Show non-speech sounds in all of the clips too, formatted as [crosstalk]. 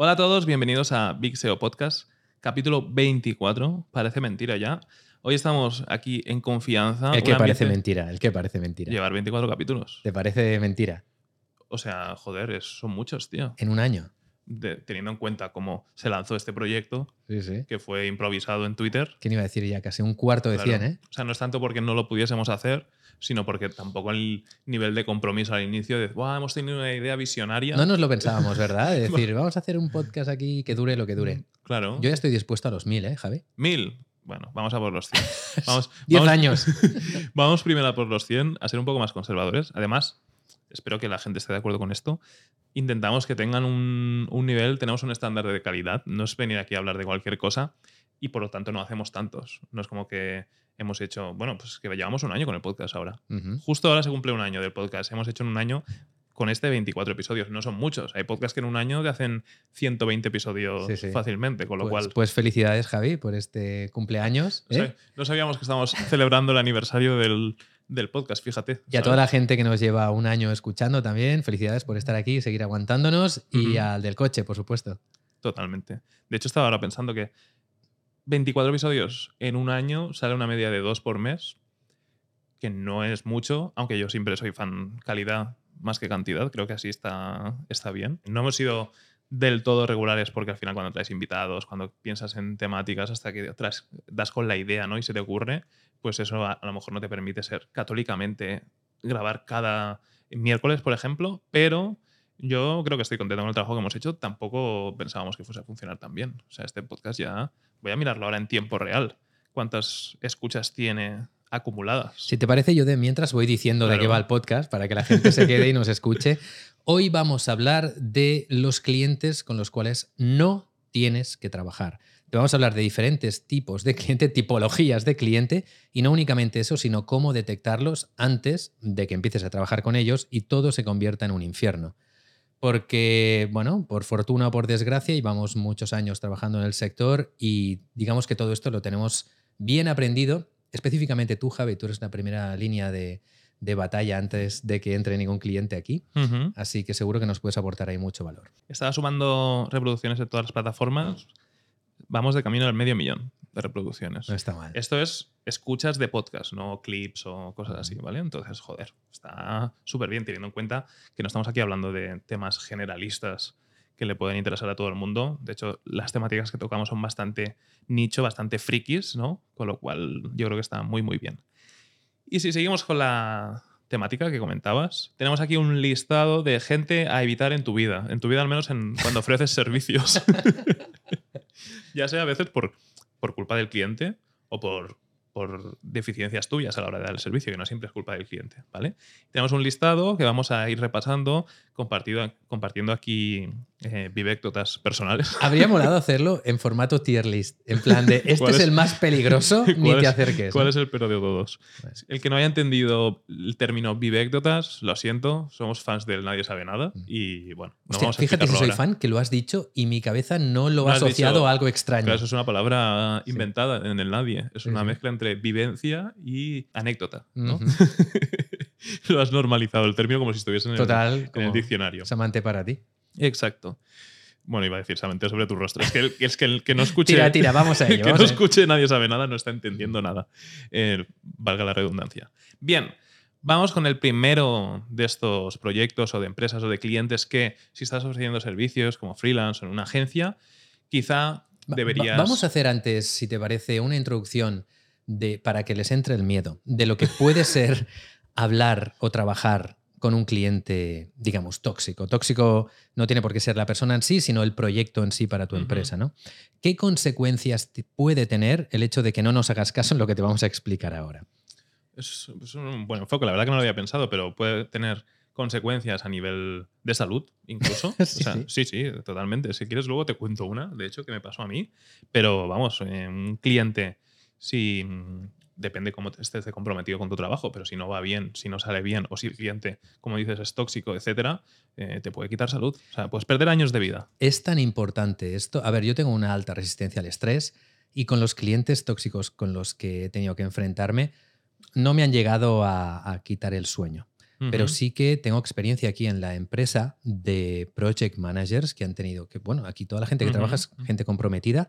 Hola a todos, bienvenidos a Big SEO Podcast, capítulo 24. Parece mentira ya. Hoy estamos aquí en confianza. El que parece mentira, el que parece mentira. Llevar 24 capítulos. ¿Te parece mentira? O sea, joder, es- son muchos, tío. En un año. De- teniendo en cuenta cómo se lanzó este proyecto, Sí, sí. que fue improvisado en Twitter. ¿Quién iba a decir ya? Casi un cuarto de Claro. 100, ¿eh? O sea, no es tanto porque no lo pudiésemos hacer, sino porque tampoco el nivel de compromiso al inicio de, "Buah, hemos tenido una idea visionaria. No nos lo pensábamos, ¿verdad? De [laughs] decir, vamos a hacer un podcast aquí que dure lo que dure. Claro. Yo ya estoy dispuesto a los mil, ¿eh, Javi? Mil. Bueno, vamos a por los 100. [laughs] Vamos, Diez vamos- años. [laughs] Vamos primero a por los 100, a ser un poco más conservadores. Además, espero que la gente esté de acuerdo con esto. Intentamos que tengan un, un nivel, tenemos un estándar de calidad. No es venir aquí a hablar de cualquier cosa y por lo tanto no hacemos tantos. No es como que hemos hecho, bueno, pues que llevamos un año con el podcast ahora. Justo ahora se cumple un año del podcast. Hemos hecho en un año con este 24 episodios. No son muchos. Hay podcasts que en un año te hacen 120 episodios Sí, sí. fafilmente, con lo Pues, cual pues felicidades, Javi, por este cumpleaños. no, ¿eh? no sabíamos que estábamos celebrando el aniversario del, del podcast, fíjate. Y a toda la gente que nos lleva un año escuchando también, felicidades por estar aquí y seguir aguantándonos. Y al del coche, por supuesto. Totalmente. De hecho, estaba ahora pensando que 24 episodios en un año sale una media de dos por mes, que no es mucho, aunque yo siempre soy fan calidad más que cantidad, creo que así está, está bien. No hemos sido del todo regulares porque al final cuando traes invitados, cuando piensas en temáticas hasta que traes- das con la idea ¿no? y se te ocurre, pues eso a, a lo mejor no te permite ser católicamente grabar cada miércoles, por ejemplo, pero yo creo que estoy contento con el trabajo que hemos hecho. Tampoco pensábamos que fuese a funcionar tan bien. O sea, este podcast ya. Voy a mirarlo ahora en tiempo real. ¿Cuántas escuchas tiene acumuladas? Si te parece, yo de mientras voy diciendo de qué va el podcast para que la gente se quede y nos escuche. [laughs] Hoy vamos a hablar de los clientes con los cuales no tienes que trabajar. Te vamos a hablar de diferentes tipos de cliente, [laughs] tipologías de cliente, y no únicamente eso, sino cómo detectarlos antes de que empieces a trabajar con ellos y todo se convierta en un infierno. Porque, bueno, por fortuna o por desgracia, llevamos muchos años trabajando en el sector y digamos que todo esto lo tenemos bien aprendido. Específicamente tú, Javi, tú eres la primera línea de, de batalla antes de que entre ningún cliente aquí. Así que seguro que nos puedes aportar ahí mucho valor. Estaba sumando reproducciones de todas las plataformas. Vamos de camino al medio millón de reproducciones. No está mal. Esto es escuchas de podcast, no clips o cosas así, ¿vale? Entonces, joder, está súper bien teniendo en cuenta que no estamos aquí hablando de temas generalistas que le pueden interesar a todo el mundo. De hecho, las temáticas que tocamos son bastante nicho, bastante frikis, ¿no? Con lo cual yo creo que está muy, muy bien. Y si seguimos con la temática que comentabas, tenemos aquí un listado de gente a evitar en tu vida, en tu vida al menos en, cuando ofreces [laughs] servicios. [laughs] ya sea a veces por, por culpa del cliente o por, por deficiencias tuyas a la hora de dar el servicio, que no siempre es culpa del cliente, ¿vale? Tenemos un listado que vamos a ir repasando, compartido, compartiendo aquí eh, vivéctotas personales. [laughs] Habría molado hacerlo en formato tier list. En plan de, [laughs] este ¿Cuál es, es- el más peligroso, [laughs] ni ¿Cuál te es- acerques. ¿Cuál ¿no? es el pero de todos? Pues- El que no haya entendido el término vivéctotas, lo siento, somos fans del Nadie sabe nada y bueno, no Hostia, vamos a fíjate si soy ahora. fan que lo has dicho y mi cabeza no lo No ha asociado dicho- a algo extraño. Claro, eso es una palabra Sí. inventada en el nadie. Es Sí, una sí. mezcla entre vivencia y anécdota. Lo has normalizado el término como si estuviese en el, Total, en el diccionario. Samante para ti. Exacto. Bueno, iba a decir solamente sobre tu rostro. Es que el, es que el que no escuche. Tira, tira, vamos a el [laughs] ello. que no escuche, nadie sabe nada, no está entendiendo nada. Eh, valga la redundancia. Bien, vamos con el primero de estos proyectos o de empresas o de clientes que, si estás ofreciendo servicios como freelance o en una agencia, quizá deberías. va- vamos a hacer antes, si te parece, una introducción de, para que les entre el miedo de lo que puede [laughs] ser hablar o trabajar con un cliente, digamos, tóxico. Tóxico no tiene por qué ser la persona en sí, sino el proyecto en sí para tu empresa, ¿no? ¿Qué consecuencias puede tener el hecho de que no nos hagas caso en lo que te vamos a explicar ahora? Es, es un buen enfoque, la verdad que no lo había pensado, pero puede tener consecuencias a nivel de salud, incluso. [laughs] Sí, O sea, sí. sí, sí, totalmente. Si quieres, luego te cuento una, de hecho, que me pasó a mí. Pero vamos, eh, un cliente, si mm, depende cómo te- estés comprometido con tu trabajo, pero si no va bien, si no sale bien, o si el cliente, como dices, es tóxico, etcétera, eh, te puede quitar salud. O sea, puedes perder años de vida. Es tan importante esto. A ver, yo tengo una alta resistencia al estrés y con los clientes tóxicos con los que he tenido que enfrentarme, no me han llegado a, a quitar el sueño. pero sí que tengo experiencia aquí en la empresa de project managers que han tenido que, bueno, aquí toda la gente que trabaja es gente comprometida,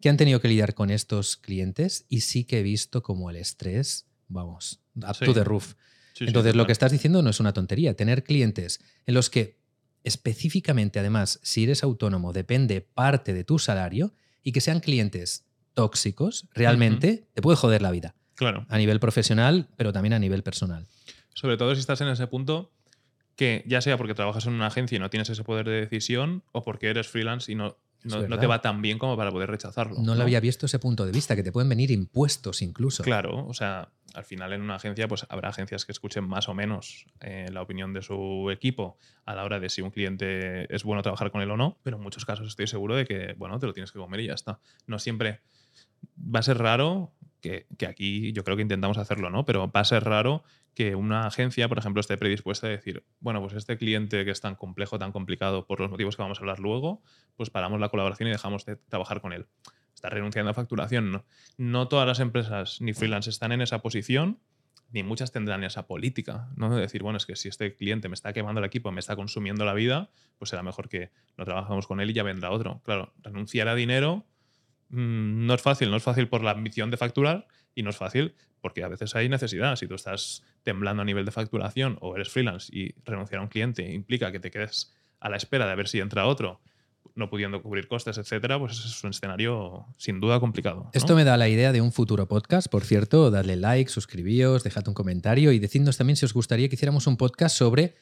que han tenido que lidiar con estos clientes y sí que he visto como el estrés, vamos, up Sí. to the roof. Sí, sí, Entonces, lo que estás diciendo no es una tontería. Tener clientes en los que específicamente, además, si eres autónomo, depende parte de tu salario y que sean clientes tóxicos, realmente te puede joder la vida Claro. a nivel profesional, pero también a nivel personal. Sobre todo si estás en ese punto que ya sea porque trabajas en una agencia y no tienes ese poder de decisión o porque eres freelance y no, no, no te va tan bien como para poder rechazarlo. No lo había visto ese punto de vista, que te pueden venir impuestos incluso. Claro, o sea, al final en una agencia pues habrá agencias que escuchen más o menos eh, la opinión de su equipo a la hora de si un cliente es bueno trabajar con él o no, pero en muchos casos estoy seguro de que, bueno, te lo tienes que comer y ya está. No siempre va a ser raro, que, que aquí yo creo que intentamos hacerlo, ¿no? Pero va a ser raro que una agencia, por ejemplo, esté predispuesta a decir, bueno, pues este cliente que es tan complejo, tan complicado por los motivos que vamos a hablar luego, pues paramos la colaboración y dejamos de trabajar con él. Está renunciando a facturación. No, no todas las empresas ni freelance están en esa posición, ni muchas tendrán esa política, ¿no? De decir, bueno, es que si este cliente me está quemando el equipo, me está consumiendo la vida, pues será mejor que no trabajamos con él y ya vendrá otro. Claro, renunciar a dinero mm, no es fácil, no es fácil por la ambición de facturar y no es fácil porque a veces hay necesidad. Si tú estás temblando a nivel de facturación o eres freelance y renunciar a un cliente implica que te quedes a la espera de ver si entra otro, no pudiendo cubrir costes, etcétera, pues es un escenario sin duda complicado. ¿no? Esto me da la idea de un futuro podcast. Por cierto, dadle like, suscribíos, dejad un comentario y decidnos también si os gustaría que hiciéramos un podcast sobre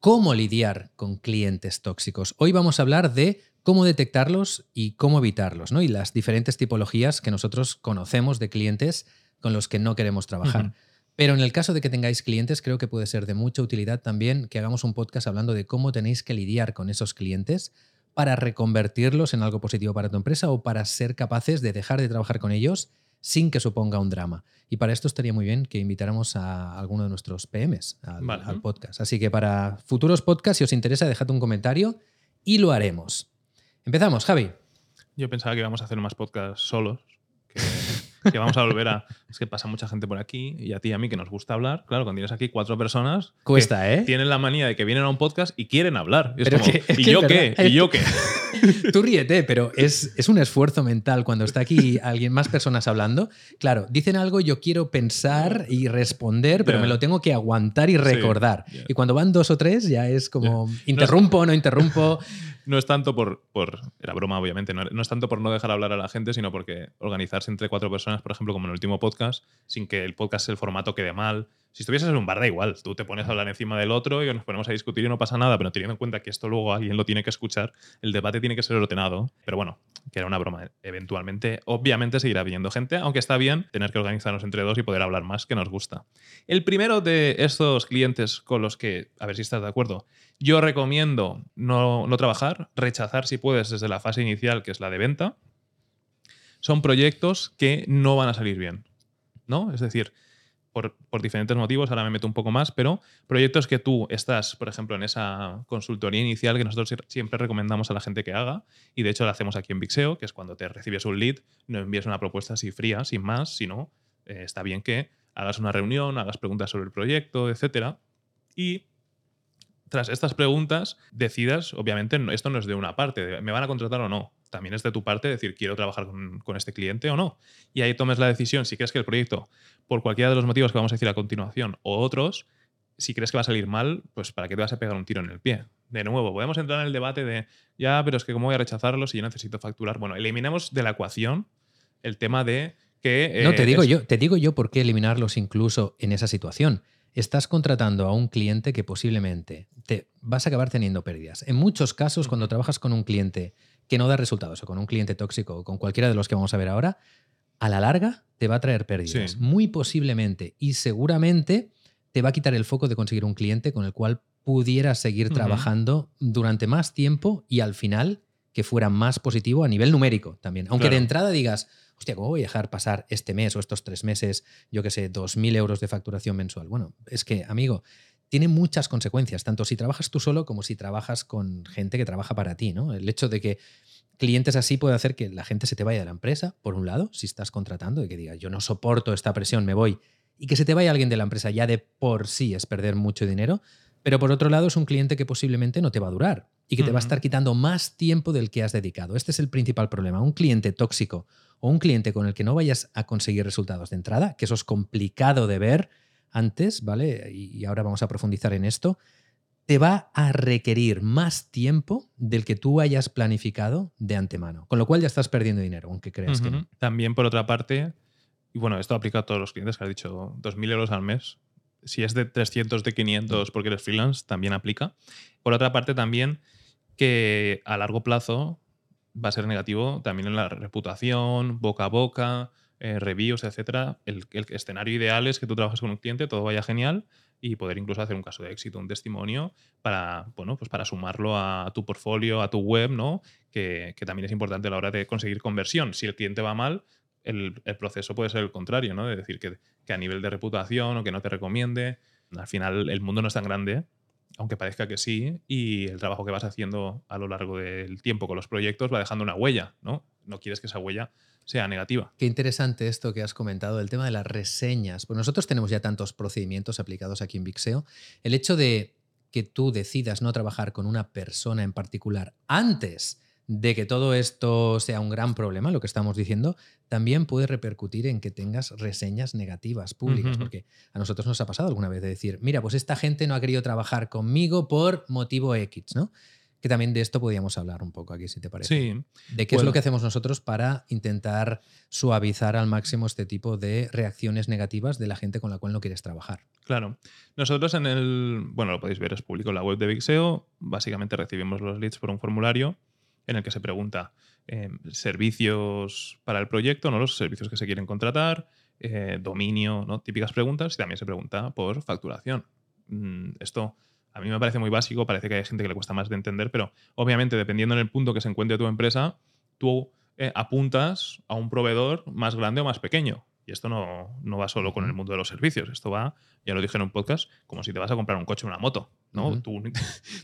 cómo lidiar con clientes tóxicos. Hoy vamos a hablar de cómo detectarlos y cómo evitarlos, ¿no? Y las diferentes tipologías que nosotros conocemos de clientes con los que no queremos trabajar. Pero en el caso de que tengáis clientes, creo que puede ser de mucha utilidad también que hagamos un podcast hablando de cómo tenéis que lidiar con esos clientes para reconvertirlos en algo positivo para tu empresa o para ser capaces de dejar de trabajar con ellos sin que suponga un drama. Y para esto estaría muy bien que invitáramos a alguno de nuestros PMs al, Vale. al podcast. Así que para futuros podcasts, si os interesa, dejad un comentario y lo haremos. Empezamos, Javi. Yo pensaba que íbamos a hacer más podcasts solos, que, [laughs] que vamos a volver a... Es que pasa mucha gente por aquí y a ti y a mí que nos gusta hablar. Claro, cuando tienes aquí cuatro personas... que Cuesta, ¿eh? Tienen la manía de que vienen a un podcast y quieren hablar. Y es como, que- es ¿y que yo qué? ¿Y yo qué? [laughs] Tú ríete, pero es, es un esfuerzo mental cuando está aquí alguien, más personas hablando. Claro, dicen algo, yo quiero pensar y responder, pero me lo tengo que aguantar y recordar. Y cuando van dos o tres, ya es como, interrumpo, no interrumpo. [laughs] No es tanto por, por. Era broma, obviamente. No, no es tanto por no dejar hablar a la gente, sino porque organizarse entre cuatro personas, por ejemplo, como en el último podcast, sin que el podcast, el formato quede mal. Si estuvieses en un bar, da igual. Tú te pones a hablar encima del otro y nos ponemos a discutir y no pasa nada, pero teniendo en cuenta que esto luego alguien lo tiene que escuchar, el debate tiene que ser ordenado. Pero bueno, que era una broma. Eventualmente, obviamente, seguirá viniendo gente, aunque está bien tener que organizarnos entre dos y poder hablar más, que nos gusta. El primero de estos clientes con los que, a ver si estás de acuerdo, yo recomiendo no, no trabajar, rechazar si puedes desde la fase inicial, que es la de venta, son proyectos que no van a salir bien. ¿No? Es decir, por, diferentes motivos, ahora me meto un poco más, pero proyectos que tú estás, por ejemplo, en esa consultoría inicial que nosotros siempre recomendamos a la gente que haga, y de hecho lo hacemos aquí en Vixeo, que es cuando te recibes un lead, no envíes una propuesta así fría, sin más, sino eh, está bien que hagas una reunión, hagas preguntas sobre el proyecto, etcétera, y tras estas preguntas decidas, obviamente, esto no es de una parte, ¿me van a contratar o no? También es de tu parte decir, quiero trabajar con, con este cliente o no. Y ahí tomes la decisión, si crees que el proyecto, por cualquiera de los motivos que vamos a decir a continuación, o otros, si crees que va a salir mal, pues ¿para qué te vas a pegar un tiro en el pie? De nuevo, podemos entrar en el debate de, ya, pero es que ¿cómo voy a rechazarlo si yo necesito facturar? Bueno, eliminemos de la ecuación el tema de que... No, eh, te digo es- yo, te digo yo por qué eliminarlos incluso en esa situación. Estás contratando a un cliente que posiblemente te vas a acabar teniendo pérdidas. En muchos casos, cuando trabajas con un cliente que no da resultados o con un cliente tóxico o con cualquiera de los que vamos a ver ahora, a la larga te va a traer pérdidas. Sí. Muy posiblemente y seguramente te va a quitar el foco de conseguir un cliente con el cual pudieras seguir trabajando durante más tiempo y al final que fuera más positivo a nivel numérico también. Aunque de entrada digas, hostia, ¿cómo voy a dejar pasar este mes o estos tres meses, yo qué sé, 2.000 euros de facturación mensual? Bueno, es que, amigo, tiene muchas consecuencias, tanto si trabajas tú solo como si trabajas con gente que trabaja para ti, ¿no? El hecho de que clientes así puede hacer que la gente se te vaya de la empresa, por un lado, si estás contratando, de que diga, yo no soporto esta presión, me voy. y que se te vaya alguien de la empresa ya de por sí es perder mucho dinero, pero por otro lado es un cliente que posiblemente no te va a durar y que te va a estar quitando más tiempo del que has dedicado. Este es el principal problema. Un cliente tóxico o un cliente con el que no vayas a conseguir resultados de entrada, que eso es complicado de ver antes, ¿vale? Y ahora vamos a profundizar en esto, te va a requerir más tiempo del que tú hayas planificado de antemano, con lo cual ya estás perdiendo dinero, aunque creas que no. También, por otra parte, y bueno, esto aplica a todos los clientes que has dicho, 2.000 euros al mes, si es de 300, de 500 porque eres freelance, también aplica. Por otra parte, también que a largo plazo va a ser negativo también en la reputación, boca a boca, eh, reviews, etcétera. El, escenario ideal es que tú trabajes con un cliente, todo vaya genial y poder incluso hacer un caso de éxito, un testimonio para, bueno, pues para sumarlo a tu portfolio, a tu web, ¿no? Que, también es importante a la hora de conseguir conversión. Si el cliente va mal, el, el, proceso puede ser el contrario, ¿no? De decir que, que, a nivel de reputación o que no te recomiende. Al final, el mundo no es tan grande, aunque parezca que sí, y el trabajo que vas haciendo a lo largo del tiempo con los proyectos va dejando una huella, ¿no? No quieres que esa huella sea negativa. Qué interesante esto que has comentado, el tema de las reseñas. Pues nosotros tenemos ya tantos procedimientos aplicados aquí en Vixeo. El hecho de que tú decidas no trabajar con una persona en particular antes de que todo esto sea un gran problema, lo que estamos diciendo, también puede repercutir en que tengas reseñas negativas públicas, uh -huh. porque a nosotros nos ha pasado alguna vez de decir, mira, pues esta gente no ha querido trabajar conmigo por motivo X, ¿no? Que también de esto podríamos hablar un poco aquí, si te parece. Sí. De qué bueno. es lo que hacemos nosotros para intentar suavizar al máximo este tipo de reacciones negativas de la gente con la cual no quieres trabajar. Claro. Nosotros en el, bueno, lo podéis ver, es público en la web de Vixeo, básicamente recibimos los leads por un formulario en el que se pregunta eh, servicios para el proyecto, ¿no? los servicios que se quieren contratar, eh, dominio, ¿no? típicas preguntas, y también se pregunta por facturación. Mm, esto a mí me parece muy básico, parece que hay gente que le cuesta más de entender, pero obviamente dependiendo en el punto que se encuentre tu empresa, tú eh, apuntas a un proveedor más grande o más pequeño. Y esto no, no, va solo con el mundo de los servicios. Esto va, ya lo dije en un podcast, como si te vas a comprar un coche o una moto. ¿no? Uh -huh. tu,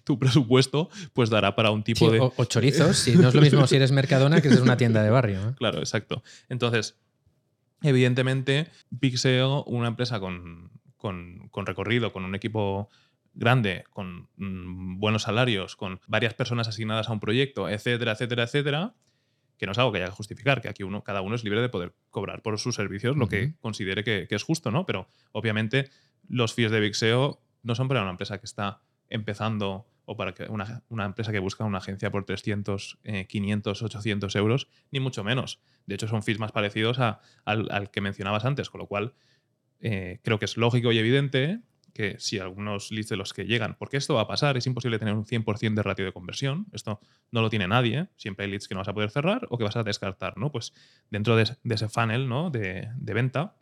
tu, presupuesto pues dará para un tipo sí, de. O, o, chorizos, si no es lo mismo si eres Mercadona que es una tienda de barrio. ¿eh? [laughs] Claro, exacto. Entonces, evidentemente, Pixeo, una empresa con, con, con recorrido, con un equipo grande, con mmm, buenos salarios, con varias personas asignadas a un proyecto, etcétera, etcétera, etcétera que no es algo que haya que justificar, que aquí uno, cada uno es libre de poder cobrar por sus servicios lo uh -huh. que considere que, que, es justo, ¿no? Pero obviamente los fees de Vixeo no son para una empresa que está empezando o para que una, una empresa que busca una agencia por 300, eh, 500, 800 euros, ni mucho menos. De hecho, son fees más parecidos a, al, al, que mencionabas antes, con lo cual eh, creo que es lógico y evidente que si algunos leads de los que llegan, porque esto va a pasar, es imposible tener un 100% de ratio de conversión, esto no lo tiene nadie, siempre hay leads que no vas a poder cerrar o que vas a descartar, ¿no? Pues dentro de, ese funnel ¿no? de, venta,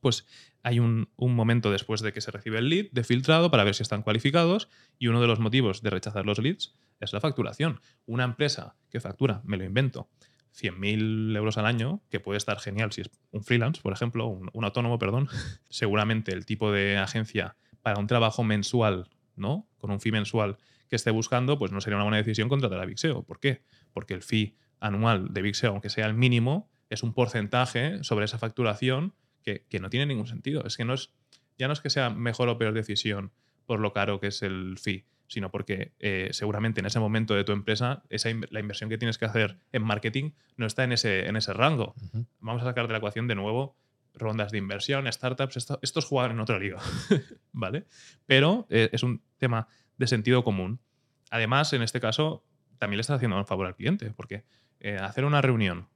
pues hay un, momento después de que se recibe el lead de filtrado para ver si están cualificados y uno de los motivos de rechazar los leads es la facturación. Una empresa que factura, me lo invento, 100.000 euros al año, que puede estar genial si es un freelance, por ejemplo, un, autónomo, perdón. [laughs] Seguramente el tipo de agencia para un trabajo mensual, ¿no? Con un fee mensual que esté buscando, pues no sería una buena decisión contratar a Vixeo. ¿Por qué? Porque el fee anual de Vixeo, aunque sea el mínimo, es un porcentaje sobre esa facturación que, que no tiene ningún sentido. Es que no es, ya no es que sea mejor o peor decisión por lo caro que es el fee, sino porque eh, seguramente en ese momento de tu empresa esa in la inversión que tienes que hacer en marketing no está en ese, en ese rango. Uh -huh. Vamos a sacar de la ecuación de nuevo rondas de inversión, startups, esto, estos juegan en otra liga, [laughs] ¿vale? Pero eh, es un tema de sentido común. Además, en este caso, también le estás haciendo un favor al cliente, porque eh, hacer una reunión,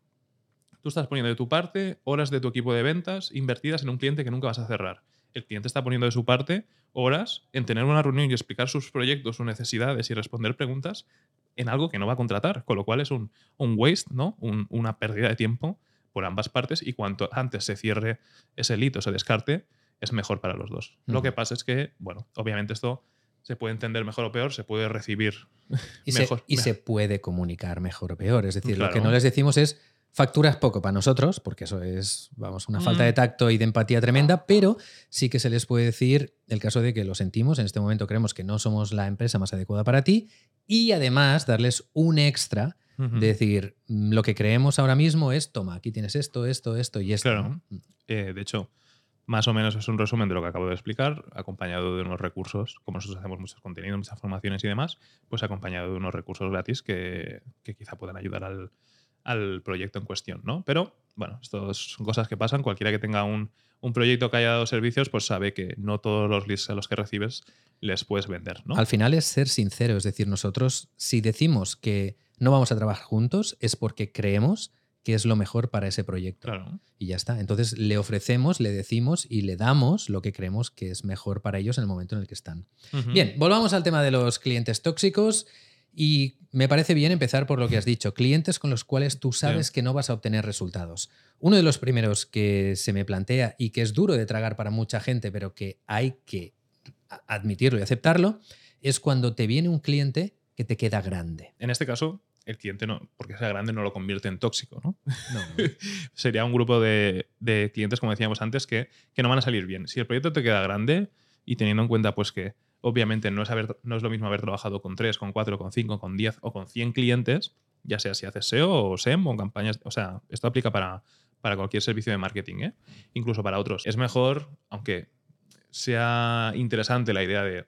tú estás poniendo de tu parte horas de tu equipo de ventas invertidas en un cliente que nunca vas a cerrar. El cliente está poniendo de su parte horas en tener una reunión y explicar sus proyectos, sus necesidades y responder preguntas en algo que no va a contratar, con lo cual es un, un waste, ¿no? Un, una pérdida de tiempo por ambas partes y cuanto antes se cierre ese lead o se descarte, es mejor para los dos. Lo que pasa es que, bueno, obviamente esto se puede entender mejor o peor, se puede recibir y mejor. Se, y se puede comunicar mejor o peor. Es decir, claro. lo que no les decimos es Facturas poco para nosotros, porque eso es, vamos, una mm. falta de tacto y de empatía tremenda, pero sí que se les puede decir el caso de que lo sentimos, en este momento creemos que no somos la empresa más adecuada para ti, y además darles un extra uh -huh. de decir, lo que creemos ahora mismo es, toma, aquí tienes esto, esto, esto y esto. Claro. ¿no? Eh, de hecho, Más o menos es un resumen de lo que acabo de explicar, acompañado de unos recursos, como nosotros hacemos muchos contenidos, muchas formaciones y demás, pues acompañado de unos recursos gratis que, que quizá puedan ayudar al, al, proyecto en cuestión, ¿no? Pero, bueno, esto son cosas que pasan. Cualquiera que tenga un, un, proyecto que haya dado servicios, pues sabe que no todos los leads a los que recibes les puedes vender, ¿no? Al final es ser sincero, es decir, nosotros si decimos que no vamos a trabajar juntos es porque creemos qué es lo mejor para ese proyecto. Claro. Y ya está. Entonces le ofrecemos, le decimos y le damos lo que creemos que es mejor para ellos en el momento en el que están. Uh -huh. Bien, volvamos al tema de los clientes tóxicos. Y me parece bien empezar por lo que has dicho, clientes con los cuales tú sabes que no vas a obtener resultados. Uno de los primeros que se me plantea y que es duro de tragar para mucha gente, pero que hay que admitirlo y aceptarlo, es cuando te viene un cliente que te queda grande. En este caso, el cliente, no, porque sea grande, no lo convierte en tóxico, ¿no? no. [laughs] Sería un grupo de, de, clientes, como decíamos antes, que, que no van a salir bien. Si el proyecto te queda grande y teniendo en cuenta pues que obviamente no es, lo mismo haber trabajado con 3, con 4, con 5, con 10 o con 100 clientes, ya sea si haces SEO o SEM o campañas, o sea, esto aplica para, para cualquier servicio de marketing, ¿eh? incluso para otros. Es mejor, aunque sea interesante la idea de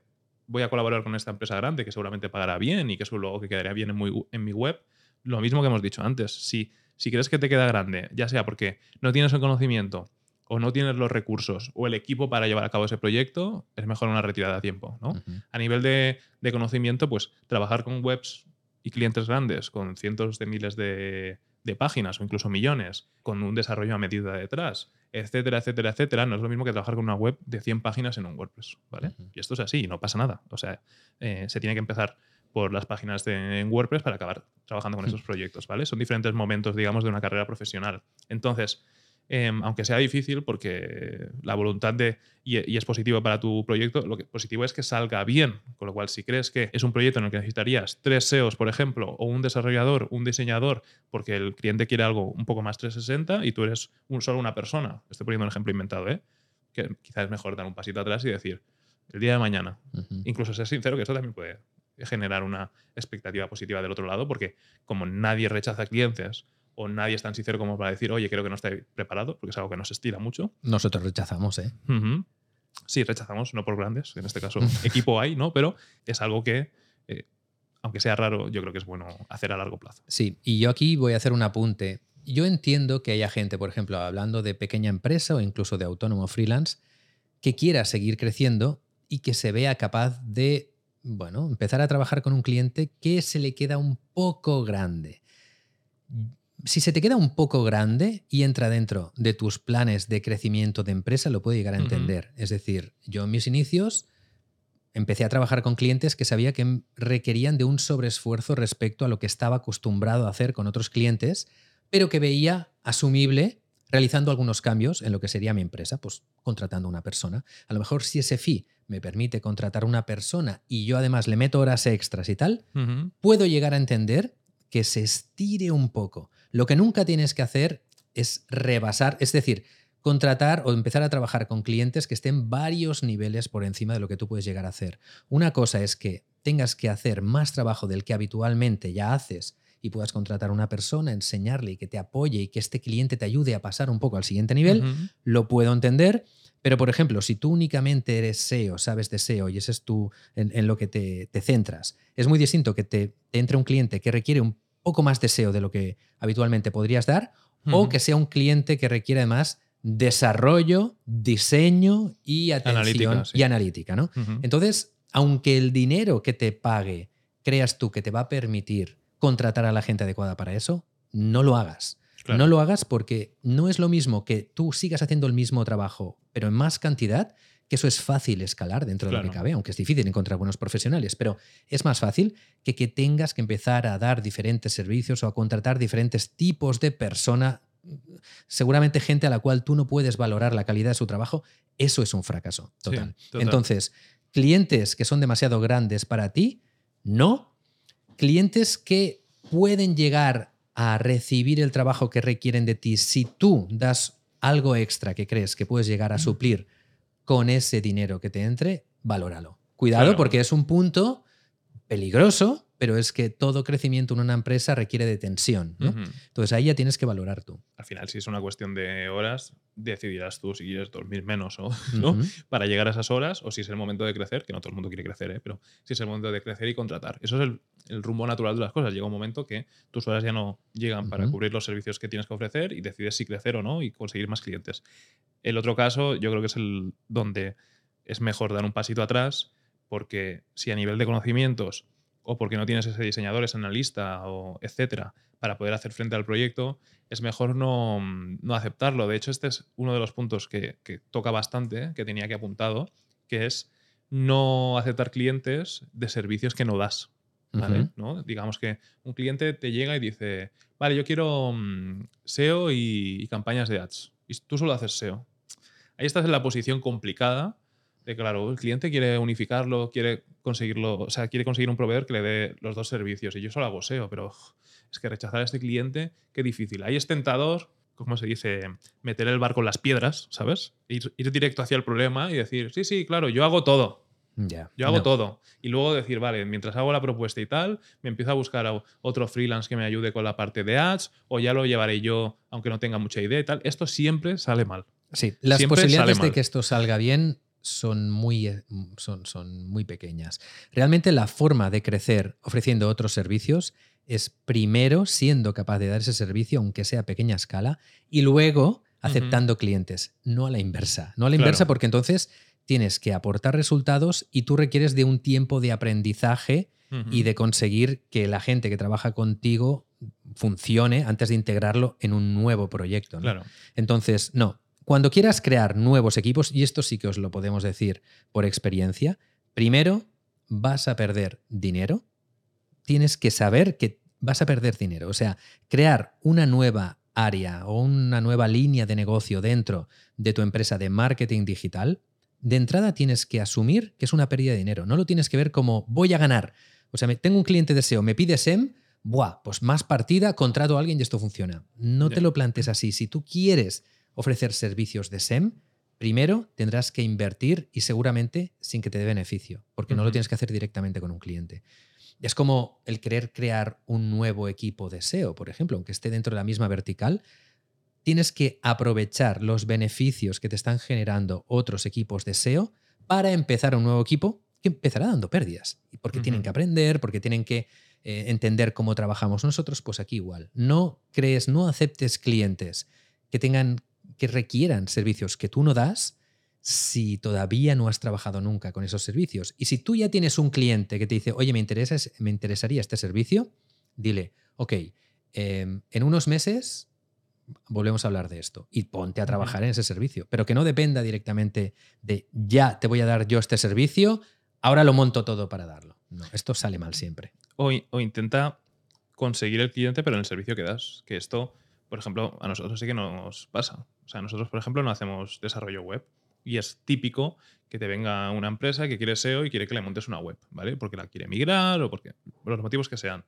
voy a colaborar con esta empresa grande que seguramente pagará bien y que eso luego que quedaría bien en, muy, en mi web, lo mismo que hemos dicho antes, si, si crees que te queda grande, ya sea porque no tienes el conocimiento o no tienes los recursos o el equipo para llevar a cabo ese proyecto, es mejor una retirada a tiempo. ¿no? Uh -huh. A nivel de, de, conocimiento, pues trabajar con webs y clientes grandes, con cientos de miles de, de, páginas o incluso millones, con un desarrollo a medida detrás, etcétera, etcétera, etcétera, no es lo mismo que trabajar con una web de 100 páginas en un WordPress. ¿vale? Uh -huh. Y esto es así, no pasa nada. O sea, eh, se tiene que empezar por las páginas de, en WordPress para acabar trabajando con esos proyectos. ¿vale? Son diferentes momentos, digamos, de una carrera profesional. Entonces, eh, aunque sea difícil, porque la voluntad de, y, y, es positivo para tu proyecto, lo que positivo es que salga bien. Con lo cual, si crees que es un proyecto en el que necesitarías tres SEOs, por ejemplo, o un desarrollador, un diseñador, porque el cliente quiere algo un poco más 360 y tú eres un, solo una persona, estoy poniendo un ejemplo inventado, ¿eh? que quizás es mejor dar un pasito atrás y decir, el día de mañana, uh -huh. incluso ser sincero, que esto también puede generar una expectativa positiva del otro lado, porque como nadie rechaza clientes, o nadie es tan sincero como para decir, oye, creo que no estoy preparado, porque es algo que nos estira mucho. Nosotros rechazamos, ¿eh? Uh -huh. Sí, rechazamos, no por grandes, en este caso [laughs] equipo hay, ¿no? Pero es algo que, eh, aunque sea raro, yo creo que es bueno hacer a largo plazo. Sí, y yo aquí voy a hacer un apunte. Yo entiendo que haya gente, por ejemplo, hablando de pequeña empresa o incluso de autónomo freelance, que quiera seguir creciendo y que se vea capaz de, bueno, empezar a trabajar con un cliente que se le queda un poco grande si se te queda un poco grande y entra dentro de tus planes de crecimiento de empresa, lo puedo llegar a entender. Uh -huh. Es decir, yo en mis inicios empecé a trabajar con clientes que sabía que requerían de un sobreesfuerzo respecto a lo que estaba acostumbrado a hacer con otros clientes, pero que veía asumible realizando algunos cambios en lo que sería mi empresa, pues contratando una persona. A lo mejor si ese fee me permite contratar una persona y yo además le meto horas extras y tal, uh -huh. puedo llegar a entender que se estire un poco. Lo que nunca tienes que hacer es rebasar, es decir, contratar o empezar a trabajar con clientes que estén varios niveles por encima de lo que tú puedes llegar a hacer. Una cosa es que tengas que hacer más trabajo del que habitualmente ya haces y puedas contratar a una persona, enseñarle y que te apoye y que este cliente te ayude a pasar un poco al siguiente nivel, uh -huh. lo puedo entender. Pero, por ejemplo, si tú únicamente eres SEO, sabes de SEO y ese es tú en, en lo que te, te, centras, es muy distinto que te, te entre un cliente que requiere un poco más de SEO de lo que habitualmente podrías dar, uh -huh. o que sea un cliente que requiere además desarrollo, diseño y atención analítica, sí. y analítica. ¿no? Uh -huh. Entonces, aunque el dinero que te pague creas tú que te va a permitir contratar a la gente adecuada para eso, no lo hagas. Claro. No lo hagas porque no es lo mismo que tú sigas haciendo el mismo trabajo, pero en más cantidad, que eso es fácil escalar dentro claro. de lo que cabe, aunque es difícil encontrar buenos profesionales, pero es más fácil que que tengas que empezar a dar diferentes servicios o a contratar diferentes tipos de persona, seguramente gente a la cual tú no puedes valorar la calidad de su trabajo, eso es un fracaso total. Sí, total. Entonces, clientes que son demasiado grandes para ti, no. Clientes que pueden llegar a recibir el trabajo que requieren de ti si tú das algo extra que crees que puedes llegar a suplir con ese dinero que te entre, valóralo. Cuidado claro. porque es un punto peligroso pero es que todo crecimiento en una empresa requiere de tensión. ¿no? Entonces ahí ya tienes que valorar tú. Al final, si es una cuestión de horas, decidirás tú si quieres dormir menos o no para llegar a esas horas o si es el momento de crecer, que no todo el mundo quiere crecer, ¿eh? pero si es el momento de crecer y contratar. Eso es el, el rumbo natural de las cosas. Llega un momento que tus horas ya no llegan para cubrir los servicios que tienes que ofrecer y decides si crecer o no y conseguir más clientes. El otro caso, yo creo que es el donde es mejor dar un pasito atrás porque si a nivel de conocimientos o porque no tienes ese diseñador, ese analista o etcétera para poder hacer frente al proyecto, es mejor no, no aceptarlo. De hecho, este es uno de los puntos que, que toca bastante, que tenía que apuntado, que es no aceptar clientes de servicios que no das. ¿No? Digamos que un cliente te llega y dice, vale, yo quiero mm, SEO y, y campañas de ads. Y tú solo haces SEO. Ahí estás en la posición complicada de, claro, el cliente quiere unificarlo, quiere conseguirlo, o sea, quiere conseguir un proveedor que le dé los dos servicios. Y yo solo hago SEO, pero es que rechazar a este cliente, qué difícil. Ahí es tentador, ¿cómo se dice? Meter el barco en las piedras, ¿sabes? Ir, ir directo hacia el problema y decir, sí, sí, claro, yo hago todo. Ya. Yo hago No. todo. Y luego decir, vale, mientras hago la propuesta y tal, me empiezo a buscar a otro freelance que me ayude con la parte de ads, o ya lo llevaré yo, aunque no tenga mucha idea y tal. Esto siempre sale mal. Sí, las Siempre posibilidades de que esto salga bien son muy, eh, son, son muy pequeñas. Realmente la forma de crecer ofreciendo otros servicios es primero siendo capaz de dar ese servicio, aunque sea a pequeña escala, y luego aceptando clientes, no a la inversa. No a la Claro. inversa porque entonces tienes que aportar resultados y tú requieres de un tiempo de aprendizaje y de conseguir que la gente que trabaja contigo funcione antes de integrarlo en un nuevo proyecto. ¿no? Claro. Entonces, no. Cuando quieras crear nuevos equipos, y esto sí que os lo podemos decir por experiencia, primero vas a perder dinero. Tienes que saber que vas a perder dinero. O sea, crear una nueva área o una nueva línea de negocio dentro de tu empresa de marketing digital, de entrada tienes que asumir que es una pérdida de dinero. No lo tienes que ver como voy a ganar. O sea, tengo un cliente de SEO, me pide SEM, buah, pues más partida, contrato a alguien y esto funciona. No te lo plantes así. Si tú quieres ofrecer servicios de SEM, primero tendrás que invertir y seguramente sin que te dé beneficio, porque no lo tienes que hacer directamente con un cliente. Es como el querer crear un nuevo equipo de SEO, por ejemplo, aunque esté dentro de la misma vertical, tienes que aprovechar los beneficios que te están generando otros equipos de SEO para empezar un nuevo equipo que empezará dando pérdidas. Porque tienen que aprender, porque tienen que eh, entender cómo trabajamos nosotros, pues aquí igual. No crees, no aceptes clientes que tengan, que requieran servicios que tú no das si todavía no has trabajado nunca con esos servicios. Y si tú ya tienes un cliente que te dice, oye, me, interesa, me interesaría este servicio, dile, ok, em, en unos meses volvemos a hablar de esto y ponte a trabajar en ese servicio, pero que no dependa directamente de ya te voy a dar yo este servicio, ahora lo monto todo para darlo. No, esto sale mal siempre. O, o intenta conseguir el cliente, pero en el servicio que das. Que esto, por ejemplo, a nosotros sí que nos pasa. O sea, nosotros, por ejemplo, no hacemos desarrollo web. Y es típico que te venga una empresa que quiere SEO y quiere que le montes una web, ¿vale? Porque la quiere migrar o porque por los motivos que sean.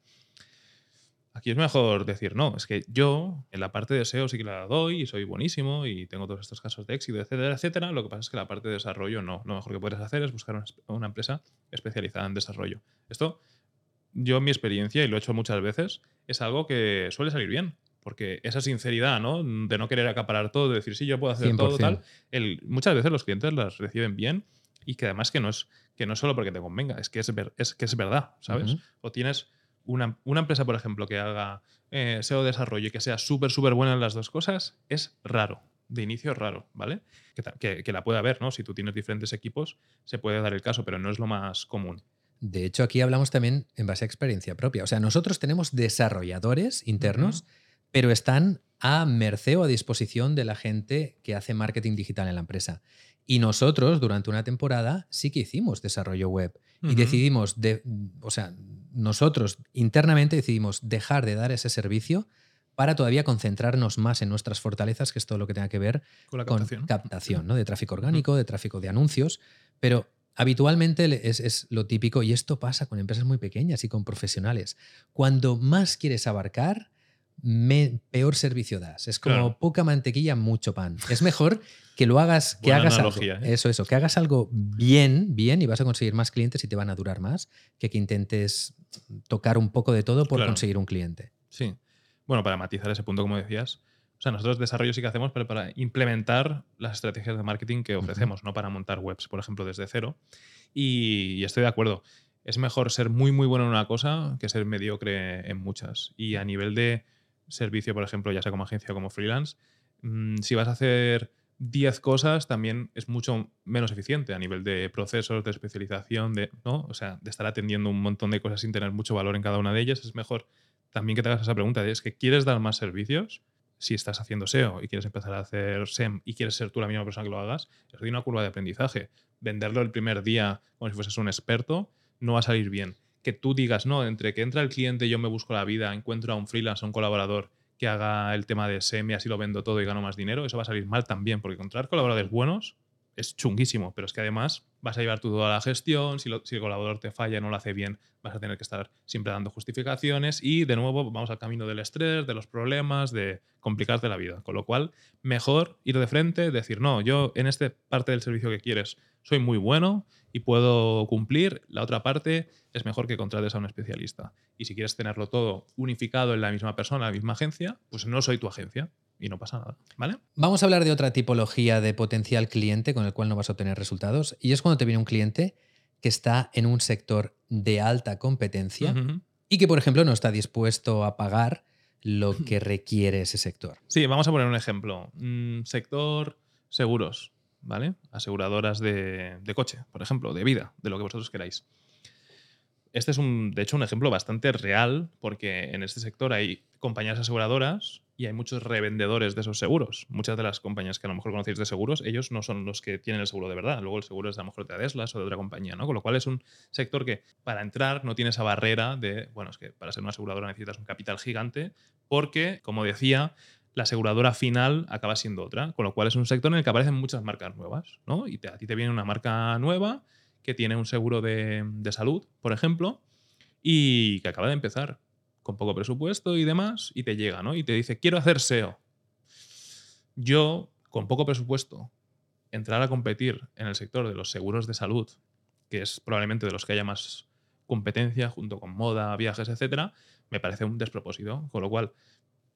Aquí es mejor decir, no, es que yo en la parte de SEO sí que la doy y soy buenísimo y tengo todos estos casos de éxito, etcétera, etcétera. Lo que pasa es que la parte de desarrollo no. Lo mejor que puedes hacer es buscar una, empresa especializada en desarrollo. Esto, yo en mi experiencia, y lo he hecho muchas veces, es algo que suele salir bien. Porque esa sinceridad, ¿no? De no querer acaparar todo, de decir, sí, yo puedo hacer todo, 100%. tal. El, muchas veces los clientes las reciben bien y que además que no es, que no es solo porque te convenga, es que es, ver- es, que es verdad, ¿sabes? Ujú. O tienes una, una empresa, por ejemplo, que haga eh, SEO desarrollo y que sea súper, súper buena en las dos cosas, es raro. De inicio es raro, ¿vale? Que, que- que la puede haber, ¿no? Si tú tienes diferentes equipos, se puede dar el caso, pero no es lo más común. De hecho, aquí hablamos también en base a experiencia propia. O sea, nosotros tenemos desarrolladores internos, pero están a merced o a disposición de la gente que hace marketing digital en la empresa. Y nosotros, durante una temporada, sí que hicimos desarrollo web. Y decidimos, de, o sea, nosotros internamente decidimos dejar de dar ese servicio para todavía concentrarnos más en nuestras fortalezas, que es todo lo que tenga que ver Con la con captación. ¿no? De tráfico orgánico, de tráfico de anuncios, pero habitualmente es lo típico y esto pasa con empresas muy pequeñas y con profesionales. Cuando más quieres abarcar, peor servicio das. Es como poca mantequilla, mucho pan. Es mejor que lo hagas, que hagas algo. ¿eh? Eso, eso, que hagas algo bien, bien y vas a conseguir más clientes y te van a durar más que que intentes tocar un poco de todo por conseguir un cliente. Sí. Bueno, para matizar ese punto, como decías, o sea, nosotros desarrollo sí que hacemos, pero para implementar las estrategias de marketing que ofrecemos, no para montar webs, por ejemplo, desde cero. y estoy de acuerdo es mejor ser muy, muy bueno en una cosa que ser mediocre en muchas. Y a nivel de servicio, por ejemplo, ya sea como agencia o como freelance, mm, si vas a hacer 10 cosas, también es mucho menos eficiente a nivel de procesos, de especialización, de, ¿no? O sea, de estar atendiendo un montón de cosas sin tener mucho valor en cada una de ellas. Es mejor también que te hagas esa pregunta, es que quieres dar más servicios, si estás haciendo SEO y quieres empezar a hacer SEM y quieres ser tú la misma persona que lo hagas, es una curva de aprendizaje. Venderlo el primer día como si fueses un experto no va a salir bien. Que tú digas, no, entre que entra el cliente, yo me busco la vida, encuentro a un freelance, a un colaborador que haga el tema de SEM y así lo vendo todo y gano más dinero, eso va a salir mal también, porque encontrar colaboradores buenos es chunguísimo, pero es que además vas a llevar tú toda la gestión, si, si, el colaborador te falla, no lo hace bien, vas a tener que estar siempre dando justificaciones y de nuevo vamos al camino del estrés, de los problemas, de complicarte la vida. Con lo cual, mejor ir de frente, decir, no, yo en esta parte del servicio que quieres soy muy bueno y puedo cumplir, la otra parte es mejor que contrates a un especialista. Y si quieres tenerlo todo unificado en la misma persona, en la misma agencia, pues no soy tu agencia y no pasa nada, ¿vale? Vamos a hablar de otra tipología de potencial cliente con el cual no vas a obtener resultados y es cuando te viene un cliente que está en un sector de alta competencia y que, por ejemplo, no está dispuesto a pagar lo [laughs] que requiere ese sector. Sí, vamos a poner un ejemplo. sector seguros. ¿Vale? Aseguradoras de, coche, por ejemplo, de vida, de lo que vosotros queráis. Este es, un, de hecho, un ejemplo bastante real porque en este sector hay compañías aseguradoras y hay muchos revendedores de esos seguros. Muchas de las compañías que a lo mejor conocéis de seguros, ellos no son los que tienen el seguro de verdad. Luego el seguro es a lo mejor de Adeslas o de otra compañía, ¿no? Con lo cual es un sector que para entrar no tiene esa barrera de, bueno, es que para ser una aseguradora necesitas un capital gigante porque, como decía, la aseguradora final acaba siendo otra, con lo cual es un sector en el que aparecen muchas marcas nuevas, ¿no? Y a ti te viene una marca nueva que tiene un seguro de, salud, por ejemplo, y que acaba de empezar con poco presupuesto y demás, y te llega, ¿no? Y te dice, quiero hacer SEO. Yo, con poco presupuesto, entrar a competir en el sector de los seguros de salud, que es probablemente de los que haya más competencia, junto con moda, viajes, etcétera, me parece un despropósito. Con lo cual,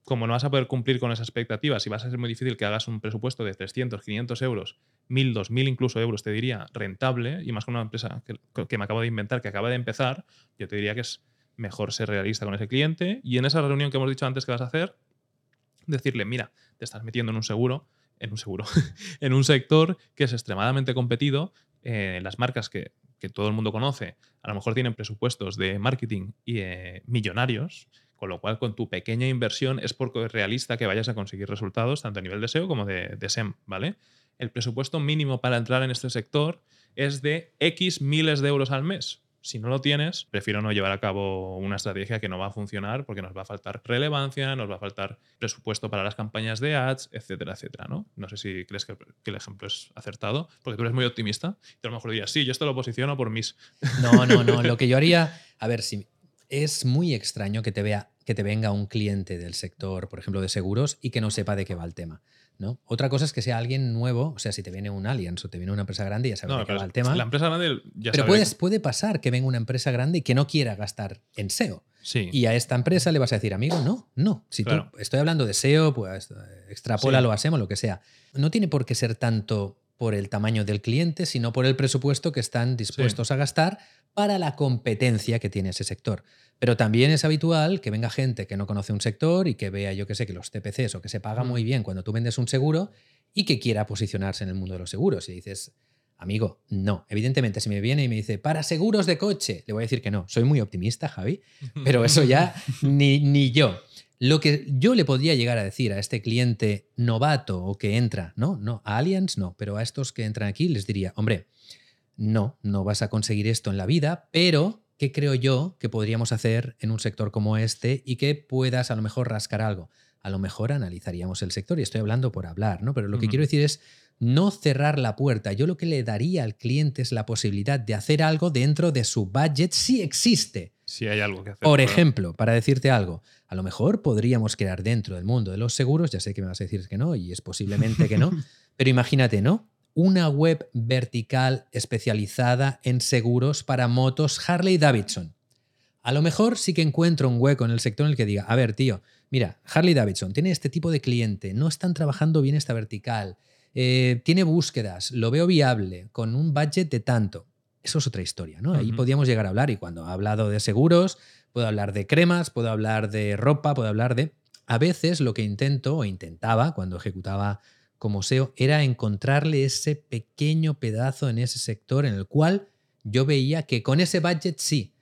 como no vas a poder cumplir con esas expectativas y vas a ser muy difícil que hagas un presupuesto de 300, 500 euros, 1000, 2000 incluso euros, te diría, rentable, y más con una empresa que, me acabo de inventar, que acaba de empezar, yo te diría que es mejor ser realista con ese cliente y en esa reunión que hemos dicho antes que vas a hacer, decirle, mira, te estás metiendo en un seguro, en un seguro, [laughs] en un sector que es extremadamente competido, eh, las marcas que, todo el mundo conoce, a lo mejor tienen presupuestos de marketing y, eh, millonarios, con lo cual, con tu pequeña inversión es es realista que vayas a conseguir resultados tanto a nivel de SEO como de, SEM, ¿vale? El presupuesto mínimo para entrar en este sector es de X miles de euros al mes. Si no lo tienes, prefiero no llevar a cabo una estrategia que no va a funcionar porque nos va a faltar relevancia, nos va a faltar presupuesto para las campañas de ads, etcétera, etcétera, ¿no? No sé si crees que, el ejemplo es acertado, porque tú eres muy optimista y a lo mejor dirías, sí, yo esto lo posiciono por mis... No, no, no. Lo que yo haría, a ver, si es muy extraño que te vea que te venga un cliente del sector, por ejemplo, de seguros y que no sepa de qué va el tema. ¿no? Otra cosa es que sea alguien nuevo, o sea, si te viene un Allianz o te viene una empresa grande, ya sabes de qué va el tema. La empresa grande ya Pero puedes, puede pasar que venga una empresa grande y que no quiera gastar en SEO. Sí. Y a esta empresa le vas a decir, amigo, no, no. Si tú estoy hablando de SEO, pues extrapola lo hacemos, lo que sea. No tiene por qué ser tanto por el tamaño del cliente, sino por el presupuesto que están dispuestos a gastar para la competencia que tiene ese sector. Pero también es habitual que venga gente que no conoce un sector y que vea, yo que sé, que los TPCs o que se paga muy bien cuando tú vendes un seguro y que quiera posicionarse en el mundo de los seguros. Y dices, amigo, no. Evidentemente, si me viene y me dice, para seguros de coche, le voy a decir que no. Soy muy optimista, Javi, pero eso ya [laughs] ni, ni yo. Lo que yo le podría llegar a decir a este cliente novato o que entra, no, no, a Allianz no, pero a estos que entran aquí les diría, hombre, no, no vas a conseguir esto en la vida, pero ¿qué creo yo que podríamos hacer en un sector como este y que puedas a lo mejor rascar algo? A lo mejor analizaríamos el sector y estoy hablando por hablar, ¿no? Pero lo que quiero decir es no cerrar la puerta. Yo lo que le daría al cliente es la posibilidad de hacer algo dentro de su budget si existe. Si hay algo que hacer. Por ejemplo, para decirte algo, a lo mejor podríamos crear dentro del mundo de los seguros, ya sé que me vas a decir que no, y es posiblemente que no, [laughs] pero imagínate, ¿no? Una web vertical especializada en seguros para motos Harley Davidson. A lo mejor sí que encuentro un hueco en el sector en el que diga, a ver, tío, mira, Harley Davidson tiene este tipo de cliente, no están trabajando bien esta vertical, eh, tiene búsquedas, lo veo viable, con un budget de tanto. Eso es otra historia, ¿no? Ahí podíamos llegar a hablar y cuando he hablado de seguros, puedo hablar de cremas, puedo hablar de ropa, puedo hablar de... A veces lo que intento o intentaba cuando ejecutaba como SEO era encontrarle ese pequeño pedazo en ese sector en el cual yo veía que con ese budget sí,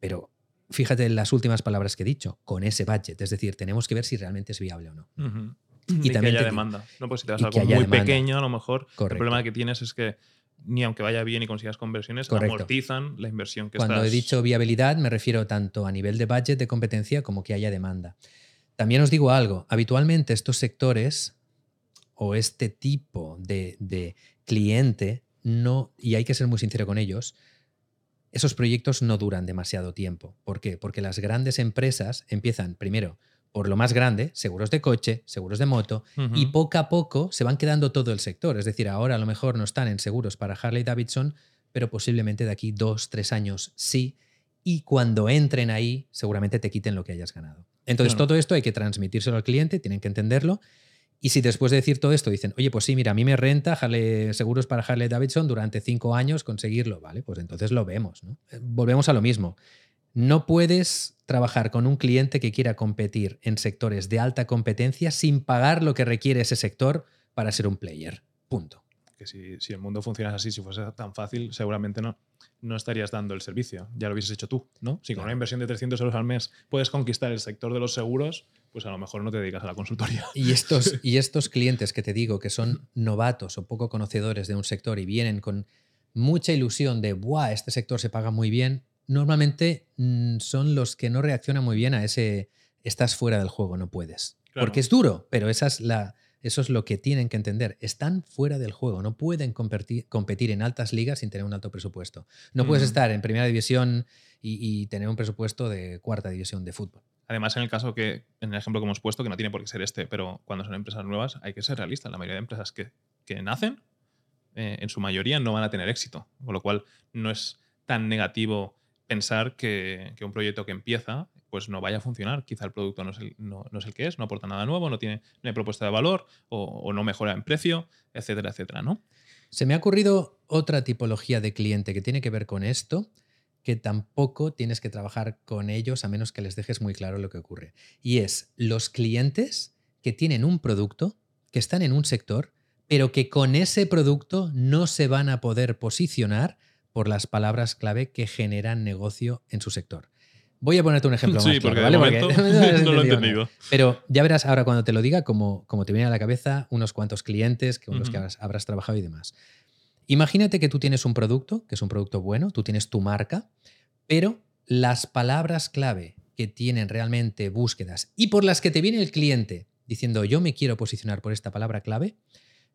pero fíjate en las últimas palabras que he dicho, con ese budget, es decir, tenemos que ver si realmente es viable o no. Y Y, también que haya demanda. No, pues si te vas a algo muy demanda. pequeño, a lo mejor Correcto. el problema que tienes es que ni aunque vaya bien y consigas conversiones, Correcto. amortizan la inversión que Cuando estás... he dicho viabilidad me refiero tanto a nivel de budget de competencia como que haya demanda. También os digo algo, habitualmente estos sectores o este tipo de, de cliente no, y hay que ser muy sincero con ellos, esos proyectos no duran demasiado tiempo. ¿Por qué? Porque las grandes empresas empiezan primero por lo más grande, seguros de coche, seguros de moto, y poco a poco se van quedando todo el sector. Es decir, ahora a lo mejor no están en seguros para Harley Davidson, pero posiblemente de aquí dos, tres años sí. Y cuando entren ahí, seguramente te quiten lo que hayas ganado. Entonces, Claro. todo esto hay que transmitírselo al cliente, tienen que entenderlo. Y si después de decir todo esto dicen, oye, pues sí, mira, a mí me renta Harley- seguros para Harley Davidson durante cinco años conseguirlo, ¿vale? Pues entonces lo vemos, ¿no? Eh, Volvemos a lo mismo. No puedes trabajar con un cliente que quiera competir en sectores de alta competencia sin pagar lo que requiere ese sector para ser un player. Punto. Que si, si el mundo funciona así, si fuese tan fácil, seguramente no, no estarías dando el servicio. Ya lo hubieses hecho tú, ¿no? Si con Claro. una inversión de 300 euros al mes puedes conquistar el sector de los seguros, pues a lo mejor no te dedicas a la consultoría. [laughs] Y estos, [laughs] y estos clientes que te digo que son novatos o poco conocedores de un sector y vienen con mucha ilusión de, ¡buah! Este sector se paga muy bien, normalmente mm, son los que no reaccionan muy bien a ese estás fuera del juego, no puedes. Claro. Porque es duro, pero esa es la, eso es lo que tienen que entender. Están fuera del juego, no pueden competir, competir en altas ligas sin tener un alto presupuesto. No puedes estar en primera división y, y tener un presupuesto de cuarta división de fútbol. Además, en el caso que, en el ejemplo que hemos puesto, que no tiene por qué ser este, pero cuando son empresas nuevas, hay que ser realistas. La mayoría de empresas que, que nacen, eh, en su mayoría, no van a tener éxito. Con lo cual, no es tan negativo pensar que, un proyecto que empieza pues no vaya a funcionar. Quizá el producto no es el, que es, no aporta nada nuevo, no tiene propuesta de valor o, o no mejora en precio, etcétera, etcétera, ¿no? Se me ha ocurrido otra tipología de cliente que tiene que ver con esto, que tampoco tienes que trabajar con ellos a menos que les dejes muy claro lo que ocurre. Y es los clientes que tienen un producto, que están en un sector, pero que con ese producto no se van a poder posicionar por las palabras clave que generan negocio en su sector. Voy a ponerte un ejemplo [laughs] Sí, más porque de ¿vale? momento [laughs] has [laughs] no lo he entendido. Pero ya verás ahora cuando te lo diga, como, como te viene a la cabeza unos cuantos clientes con los que habrás, habrás trabajado y demás. Imagínate que tú tienes un producto, que es un producto bueno, tú tienes tu marca, pero las palabras clave que tienen realmente búsquedas y por las que te viene el cliente diciendo yo me quiero posicionar por esta palabra clave,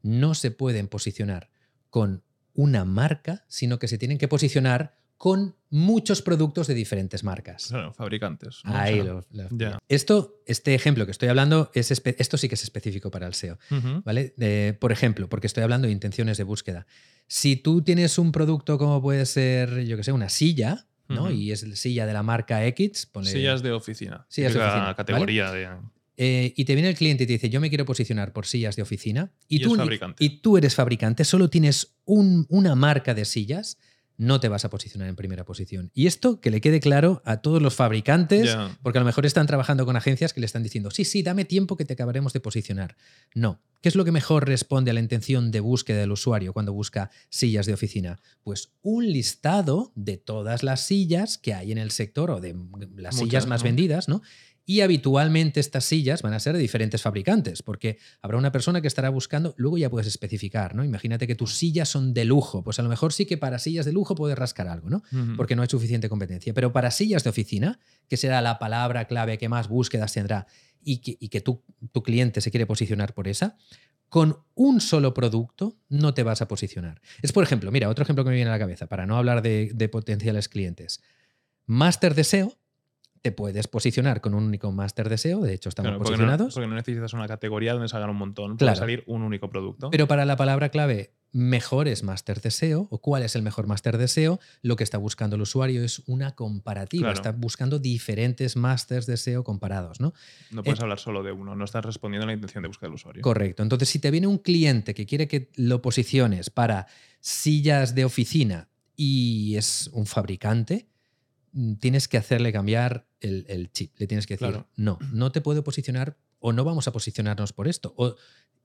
no se pueden posicionar con una marca, sino que se tienen que posicionar con muchos productos de diferentes marcas. Claro, fabricantes. Ahí lo-. Esto, este ejemplo que estoy hablando, es esto sí que es específico para el SEO. ¿vale? Eh, por ejemplo, porque estoy hablando de intenciones de búsqueda. Si tú tienes un producto como puede ser, yo que sé, una silla, ¿no? Y es la silla de la marca X, ponle- Sillas de oficina. Sillas de Típica oficina, ¿vale? categoría de. Eh, y te viene el cliente y te dice, yo me quiero posicionar por sillas de oficina, y, Y tú, y tú eres fabricante, solo tienes un- una marca de sillas, no te vas a posicionar en primera posición. Y esto que le quede claro a todos los fabricantes, porque a lo mejor están trabajando con agencias que le están diciendo, sí, sí, dame tiempo que te acabaremos de posicionar. No. ¿Qué es lo que mejor responde a la intención de búsqueda del usuario cuando busca sillas de oficina? Pues un listado de todas las sillas que hay en el sector o de las Muchas, sillas más ¿no? vendidas, ¿no? Y habitualmente estas sillas van a ser de diferentes fabricantes, porque habrá una persona que estará buscando, luego ya puedes especificar, ¿no? Imagínate que tus sillas son de lujo, pues a lo mejor sí que para sillas de lujo puedes rascar algo, ¿no? Porque no hay suficiente competencia. Pero para sillas de oficina, que será la palabra clave que más búsquedas tendrá y que, y que tu, tu cliente se quiere posicionar por esa, con un solo producto no te vas a posicionar. Es, por ejemplo, mira, otro ejemplo que me viene a la cabeza, para no hablar de, de potenciales clientes. Máster de SEO, te puedes posicionar con un único máster de SEO, de hecho estamos Claro, porque, no, posicionados. porque no necesitas una categoría donde salgan un montón. Claro. Puede salir un único producto. Pero para la palabra clave mejores máster de SEO o cuál es el mejor máster de SEO, lo que está buscando el usuario es una comparativa. Claro. Está buscando diferentes másters de SEO comparados, ¿no? no puedes eh, hablar solo de uno. No estás respondiendo a la intención de búsqueda del usuario. Correcto. Entonces, si te viene un cliente que quiere que lo posiciones para sillas de oficina y es un fabricante, tienes que hacerle cambiar el, el chip. Le tienes que decir, Claro. no, no te puedo posicionar o no vamos a posicionarnos por esto. O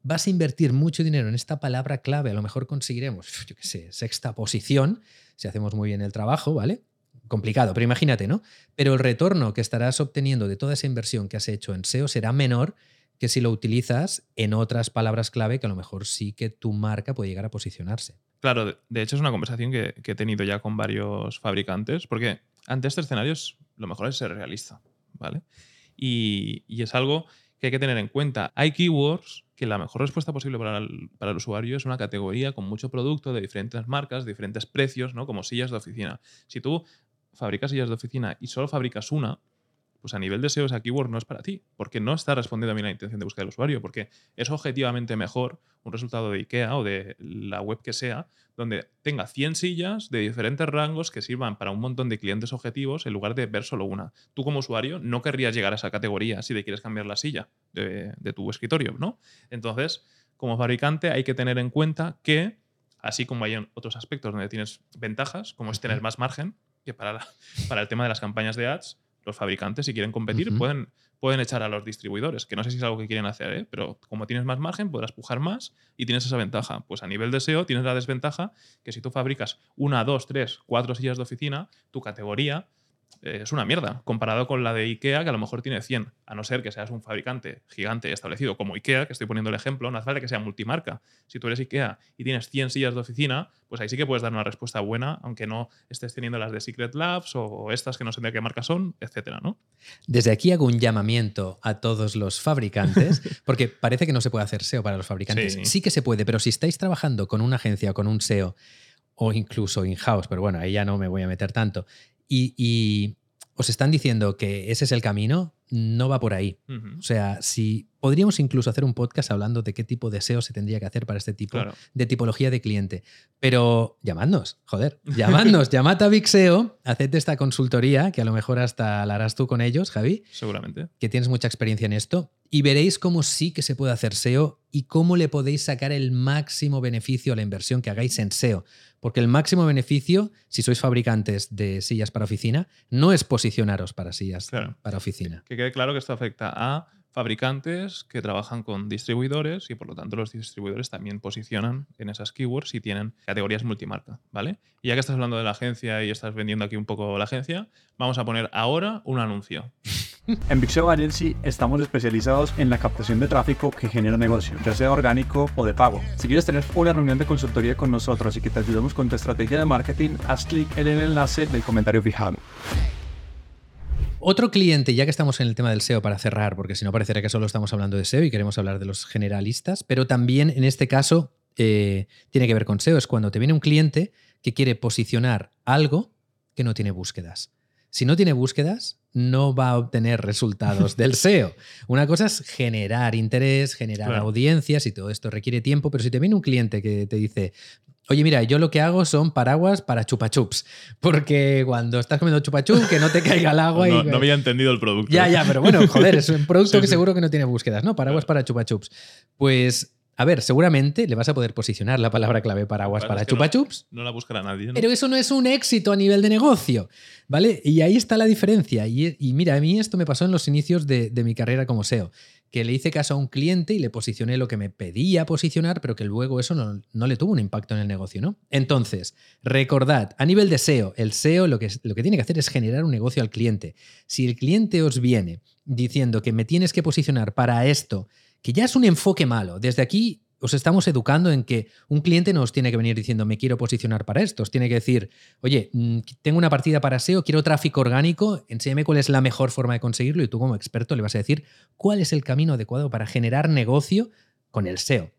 vas a invertir mucho dinero en esta palabra clave, a lo mejor conseguiremos, [laughs] yo qué sé, sexta posición, si hacemos muy bien el trabajo, ¿vale? Complicado, pero imagínate, ¿no? Pero el retorno que estarás obteniendo de toda esa inversión que has hecho en SEO será menor que si lo utilizas en otras palabras clave que a lo mejor sí que tu marca puede llegar a posicionarse. Claro, de- hecho es una conversación que, que he tenido ya con varios fabricantes, porque ante este escenario es- lo mejor es ser realista, ¿vale? Y, es algo que hay que tener en cuenta. Hay keywords que la mejor respuesta posible para el, para el usuario es una categoría con mucho producto de diferentes marcas, diferentes precios, ¿no? Como sillas de oficina. Si tú fabricas sillas de oficina y solo fabricas una, pues a nivel de SEO esa keyword no es para ti, porque no está respondiendo a la intención de búsqueda del usuario, porque es objetivamente mejor un resultado de IKEA o de la web que sea, donde tenga 100 sillas de diferentes rangos que sirvan para un montón de clientes objetivos en lugar de ver solo una. Tú como usuario no querrías llegar a esa categoría si te quieres cambiar la silla de, de tu escritorio, ¿no? Entonces, como fabricante hay que tener en cuenta que, así como hay en otros aspectos donde tienes ventajas, como es tener más margen, que para, la- para el tema de las campañas de ads, los fabricantes, si quieren competir, pueden, pueden echar a los distribuidores, que no sé si es algo que quieren hacer, ¿eh? pero como tienes más margen, podrás pujar más y tienes esa ventaja. Pues a nivel de SEO tienes la desventaja que si tú fabricas una, dos, tres, cuatro sillas de oficina, tu categoría es una mierda, comparado con la de IKEA, que a lo mejor tiene 100, a no ser que seas un fabricante gigante establecido como IKEA, que estoy poniendo el ejemplo, no hace falta que sea multimarca. Si tú eres IKEA y tienes 100 sillas de oficina, pues ahí sí que puedes dar una respuesta buena, aunque no estés teniendo las de Secret Labs o estas que no sé de qué marca son, etcétera, ¿no? Desde aquí hago un llamamiento a todos los fabricantes, [laughs] porque parece que no se puede hacer SEO para los fabricantes. Sí. Sí, que se puede, pero si estáis trabajando con una agencia o con un SEO, o incluso in-house, pero bueno, ahí ya no me voy a meter tanto, y, y os están diciendo que ese es el camino, no va por ahí. O sea, si podríamos incluso hacer un podcast hablando de qué tipo de SEO se tendría que hacer para este tipo Claro. de tipología de cliente. Pero llamadnos, joder, llamadnos, [laughs] llamad a Big SEO, haced esta consultoría, que a lo mejor hasta la harás tú con ellos, Javi, Seguramente. que tienes mucha experiencia en esto, y veréis cómo sí que se puede hacer SEO y cómo le podéis sacar el máximo beneficio a la inversión que hagáis en SEO. Porque el máximo beneficio, si sois fabricantes de sillas para oficina, no es posicionaros para sillas Claro. para oficina. Que quede claro que esto afecta a fabricantes que trabajan con distribuidores y por lo tanto los distribuidores también posicionan en esas keywords y tienen categorías multimarca, ¿vale? Y ya que estás hablando de la agencia y estás vendiendo aquí un poco la agencia, vamos a poner ahora un anuncio. [laughs] En Big SEO Agency estamos especializados en la captación de tráfico que genera negocio, ya sea orgánico o de pago. Si quieres tener una reunión de consultoría con nosotros y que te ayudemos con tu estrategia de marketing, haz clic en el enlace del comentario fijado. Otro cliente, ya que estamos en el tema del SEO para cerrar, porque si no parecerá que solo estamos hablando de SEO y queremos hablar de los generalistas, pero también en este caso eh, tiene que ver con SEO, es cuando te viene un cliente que quiere posicionar algo que no tiene búsquedas. Si no tiene búsquedas, no va a obtener resultados del [laughs] SEO. Una cosa es generar interés, generar Claro. audiencias y todo esto requiere tiempo, pero si te viene un cliente que te dice, oye, mira, yo lo que hago son paraguas para chupachups, porque cuando estás comiendo chupachup, que no te caiga el agua [laughs] No, y... no había entendido el producto. Ya, ya, pero bueno, joder, es un [laughs] producto Sí, que sí. seguro que no tiene búsquedas, ¿no? Paraguas Claro. para chupachups. Pues, a ver, seguramente le vas a poder posicionar la palabra clave paraguas para es que no- chupachups, No la buscará nadie. ¿no? pero eso no es un éxito a nivel de negocio, ¿vale? Y ahí está la diferencia. Y, y mira, a mí esto me pasó en los inicios de, de mi carrera como SEO, que le hice caso a un cliente y le posicioné lo que me pedía posicionar, pero que luego eso no, no le tuvo un impacto en el negocio, ¿no? Entonces, recordad, a nivel de SEO, el SEO lo que, lo que tiene que hacer es generar un negocio al cliente. Si el cliente os viene diciendo que me tienes que posicionar para esto, que ya es un enfoque malo, desde aquí os estamos educando en que un cliente no os tiene que venir diciendo me quiero posicionar para esto, os tiene que decir, oye, mm, tengo una partida para SEO, quiero tráfico orgánico, enséñame cuál es la mejor forma de conseguirlo y tú como experto le vas a decir cuál es el camino adecuado para generar negocio con el SEO.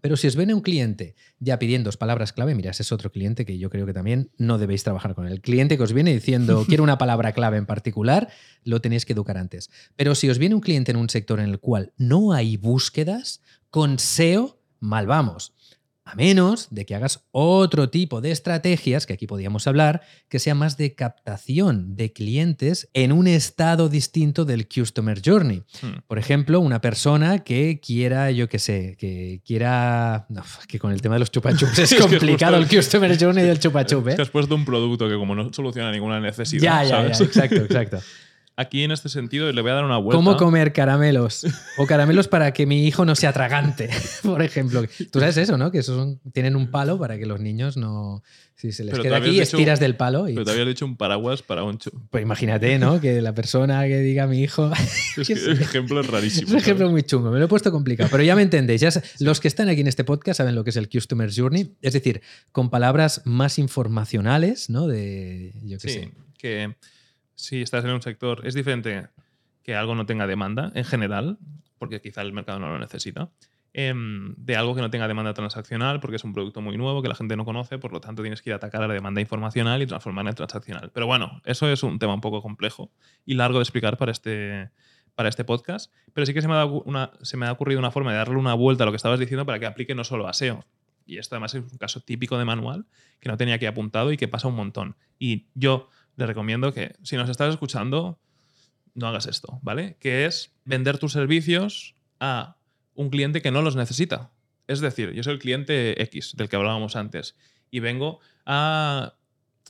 Pero si os viene un cliente ya pidiendo palabras clave, mira, ese es otro cliente que yo creo que también no debéis trabajar con él. El cliente que os viene diciendo [laughs] quiero una palabra clave en particular, lo tenéis que educar antes. Pero si os viene un cliente en un sector en el cual no hay búsquedas, con SEO mal vamos. A menos de que hagas otro tipo de estrategias, que aquí podíamos hablar, que sea más de captación de clientes en un estado distinto del Customer Journey. Hmm. Por ejemplo, una persona que quiera, yo qué sé, que quiera. no, que con el tema de los chupachups [laughs] es complicado el Customer Journey del chupachup, Es ¿eh? que has puesto un producto que como no soluciona ninguna necesidad, Ya, ya, ¿sabes? ya, exacto, exacto. [laughs] Aquí en este sentido le voy a dar una vuelta. ¿Cómo comer caramelos? O caramelos para que mi hijo no se atragante, [laughs] por ejemplo. Tú sabes eso, ¿no? Que esos son- tienen un palo para que los niños no. Si se les Pero queda aquí, estiras del palo y. Pero te habías dicho un paraguas para un Pues imagínate, ¿no? Que la persona que diga mi hijo. [laughs] Es que el ejemplo es rarísimo. Es un ejemplo ¿sabes? muy chungo, me lo he puesto complicado, pero ya me entendéis. Ya los que están aquí en este podcast saben lo que es el Customer Journey, es decir, con palabras más informacionales, ¿no? De, yo qué Sí, sé. que si estás en un sector, es diferente que algo no tenga demanda en general, porque quizá el mercado no lo necesita, em, de algo que no tenga demanda transaccional, porque es un producto muy nuevo que la gente no conoce, por lo tanto tienes que ir a atacar a la demanda informacional y transformarla en transaccional. Pero bueno, eso es un tema un poco complejo y largo de explicar para este, para este podcast, pero sí que se me, ha ocurrido una forma de darle una vuelta a lo que estabas diciendo para que aplique no solo a SEO. Y esto además es un caso típico de manual que no tenía aquí apuntado y que pasa un montón. Y yo le recomiendo que si nos estás escuchando, no hagas esto, ¿vale? Que es vender tus servicios a un cliente que no los necesita. Es decir, yo soy el cliente X del que hablábamos antes y vengo a...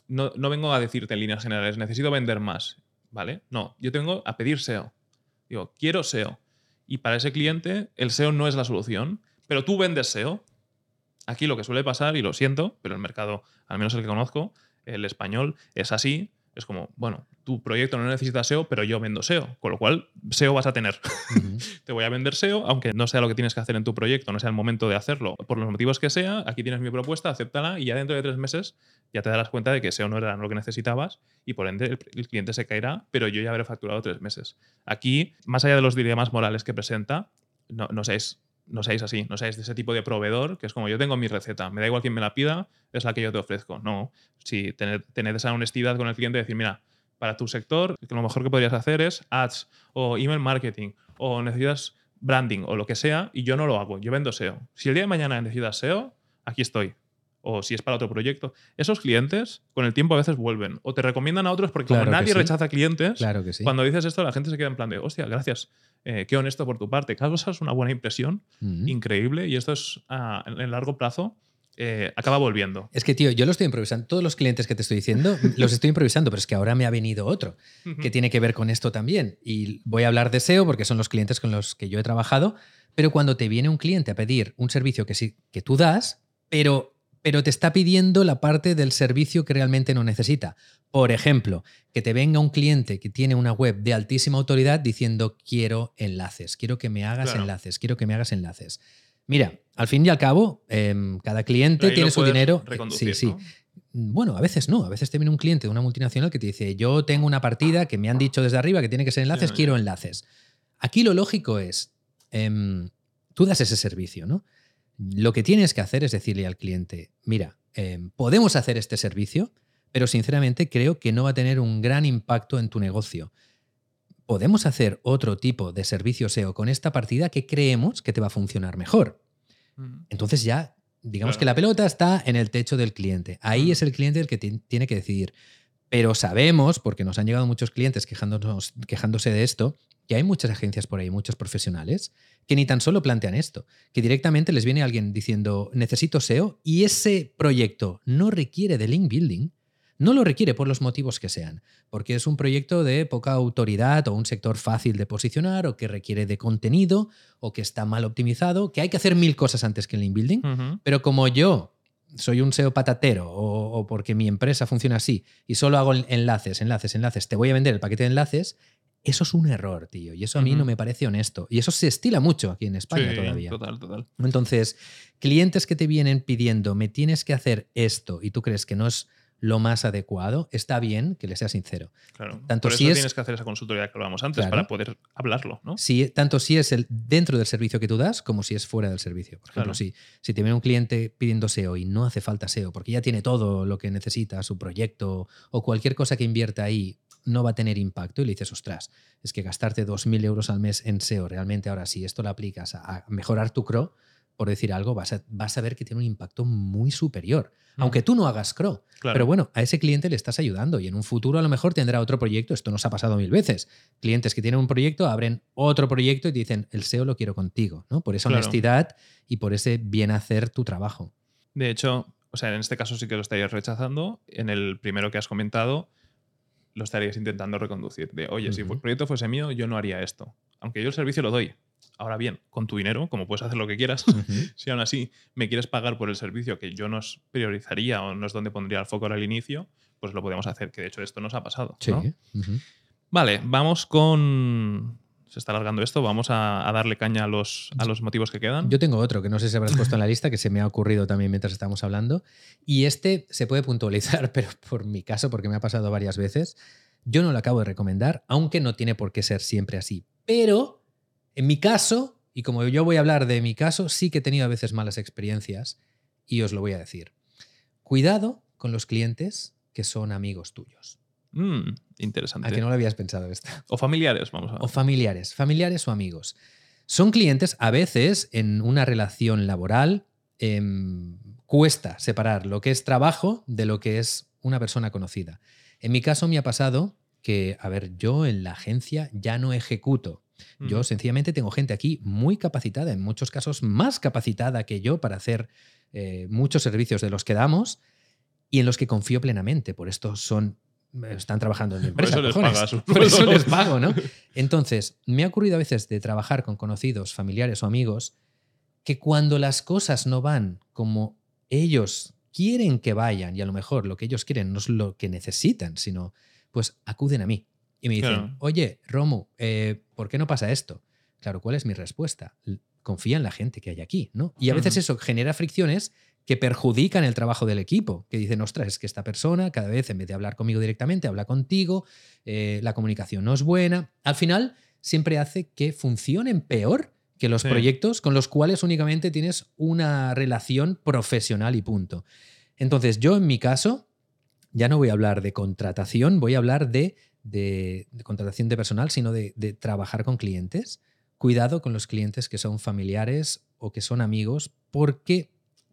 No, no vengo a decirte en líneas generales, necesito vender más, ¿vale? No, yo tengo a pedir SEO. Digo, quiero SEO. Y para ese cliente, el SEO no es la solución, pero tú vendes SEO. Aquí lo que suele pasar, y lo siento, pero el mercado, al menos el que conozco, el español, es así. Es como, bueno, tu proyecto no necesita SEO, pero yo vendo SEO. Con lo cual, SEO vas a tener. [laughs] Te voy a vender SEO, aunque no sea lo que tienes que hacer en tu proyecto, no sea el momento de hacerlo. Por los motivos que sea, aquí tienes mi propuesta, acéptala y ya dentro de tres meses ya te darás cuenta de que SEO no era lo que necesitabas y por ende el, el cliente se caerá, pero yo ya habré facturado tres meses. Aquí, más allá de los dilemas morales que presenta, no, no seáis no seáis así, no seáis de ese tipo de proveedor que es como yo tengo mi receta, me da igual quién me la pida, es la que yo te ofrezco. No, si tened, esa honestidad con el cliente decir, mira, para tu sector, lo mejor que podrías hacer es ads o email marketing o necesitas branding o lo que sea y yo no lo hago, yo vendo SEO. Si el día de mañana necesitas SEO, aquí estoy. O si es para otro proyecto. Esos clientes con el tiempo a veces vuelven o te recomiendan a otros porque Claro como nadie sí. rechaza clientes, Claro que sí. cuando dices esto la gente se queda en plan de, hostia, gracias, eh, qué honesto por tu parte. Causas una buena impresión, increíble y esto es a en el largo plazo eh, acaba volviendo. Es que, tío, yo lo estoy improvisando. Todos los clientes que te estoy diciendo [laughs] los estoy improvisando, pero es que ahora me ha venido otro que tiene que ver con esto también. Y voy a hablar de SEO porque son los clientes con los que yo he trabajado. Pero cuando te viene un cliente a pedir un servicio que sí que tú das, pero, pero te está pidiendo la parte del servicio que realmente no necesita. Por ejemplo, que te venga un cliente que tiene una web de altísima autoridad diciendo quiero enlaces, quiero que me hagas Claro. enlaces, quiero que me hagas enlaces. Mira, al fin y al cabo, em, cada cliente tiene su dinero. reconducir, sí, sí. ¿no? Bueno, a veces no. A veces te viene un cliente de una multinacional que te dice, yo tengo una partida que me han dicho desde arriba que tiene que ser enlaces, quiero enlaces. Aquí lo lógico es, em, tú das ese servicio, ¿no? Lo que tienes que hacer es decirle al cliente, mira, em, podemos hacer este servicio, pero sinceramente creo que no va a tener un gran impacto en tu negocio. Podemos hacer otro tipo de servicio SEO con esta partida que creemos que te va a funcionar mejor. Entonces ya, digamos Claro. que la pelota está en el techo del cliente. Ahí es el cliente el que ti- tiene que decidir. Pero sabemos, porque nos han llegado muchos clientes quejándonos, quejándose de esto, que hay muchas agencias por ahí, muchos profesionales, que ni tan solo plantean esto, que directamente les viene alguien diciendo, necesito SEO, y ese proyecto no requiere de link building, no lo requiere por los motivos que sean, porque es un proyecto de poca autoridad o un sector fácil de posicionar o que requiere de contenido o que está mal optimizado, que hay que hacer mil cosas antes que el link building, pero como yo soy un SEO patatero o, o porque mi empresa funciona así y solo hago enlaces, enlaces, enlaces, te voy a vender el paquete de enlaces, eso es un error, tío. Y eso a mí no me parece honesto. Y eso se estila mucho aquí en España Sí, todavía. Total, total. Entonces, clientes que te vienen pidiendo, me tienes que hacer esto y tú crees que no es lo más adecuado, está bien que le sea sincero. Claro. Tanto Por eso si es- tienes que hacer esa consultoría que hablábamos antes Claro. para poder hablarlo, ¿no? Si, tanto si es el, dentro del servicio que tú das como si es fuera del servicio. Por ejemplo, Claro. si, si te viene un cliente pidiendo SEO y no hace falta SEO porque ya tiene todo lo que necesita, su proyecto o cualquier cosa que invierta ahí no va a tener impacto y le dices, ostras, es que gastarte 2.000 euros al mes en SEO, realmente ahora si esto lo aplicas a, mejorar tu CRO, por decir algo, vas a, vas a ver que tiene un impacto muy superior. Mm. Aunque tú no hagas CRO, Claro. pero bueno, a ese cliente le estás ayudando y en un futuro a lo mejor tendrá otro proyecto. Esto nos ha pasado mil veces. Clientes que tienen un proyecto abren otro proyecto y te dicen, el SEO lo quiero contigo, ¿no? Por esa Claro. honestidad y por ese bien hacer tu trabajo. De hecho, o sea, en este caso sí que lo estarías rechazando. En el primero que has comentado, lo estarías intentando reconducir. De, oye, si el proyecto fuese mío, yo no haría esto. Aunque yo el servicio lo doy. Ahora bien, con tu dinero, como puedes hacer lo que quieras, [laughs] si aún así me quieres pagar por el servicio que yo no es priorizaría o no es donde pondría el foco ahora al inicio, pues lo podemos hacer, que de hecho esto nos ha pasado. Sí. Vale, vamos con... Se está alargando esto, vamos a, darle caña a los, a los motivos que quedan. Yo tengo otro que no sé si habrás puesto en la lista, que se me ha ocurrido también mientras estábamos hablando. Y este se puede puntualizar, [laughs] pero por mi caso, porque me ha pasado varias veces, yo no lo acabo de recomendar, aunque no tiene por qué ser siempre así. Pero en mi caso, y como yo voy a hablar de mi caso, sí que he tenido a veces malas experiencias y os lo voy a decir. Cuidado con los clientes que son amigos tuyos. Mm, interesante. A que no lo habías pensado esto. O familiares, vamos a ver. O familiares, familiares o amigos. Son clientes, a veces, en una relación laboral, em, cuesta separar lo que es trabajo de lo que es una persona conocida. En mi caso me ha pasado que, a ver, yo en la agencia ya no ejecuto. Yo Mm. sencillamente tengo gente aquí muy capacitada, en muchos casos más capacitada que yo para hacer eh, muchos servicios de los que damos y en los que confío plenamente. Por esto son están trabajando en mi Por empresa. eso les cojones. pagas un [laughs] Por eso les pago, ¿no? Entonces, me ha ocurrido a veces de trabajar con conocidos, familiares o amigos que cuando las cosas no van como ellos quieren que vayan, y a lo mejor lo que ellos quieren no es lo que necesitan, sino pues acuden a mí y me dicen, Claro. oye, Romu, eh, ¿por qué no pasa esto? Claro, ¿cuál es mi respuesta? Confía en la gente que hay aquí, ¿no? Y a veces eso genera fricciones que perjudican el trabajo del equipo, que dicen, ostras, es que esta persona cada vez en vez de hablar conmigo directamente, habla contigo, eh, la comunicación no es buena. Al final, siempre hace que funcionen peor que los Sí. proyectos con los cuales únicamente tienes una relación profesional y punto. Entonces, yo en mi caso, ya no voy a hablar de contratación, voy a hablar de, de- de contratación de personal, sino de, de trabajar con clientes. Cuidado con los clientes que son familiares o que son amigos, porque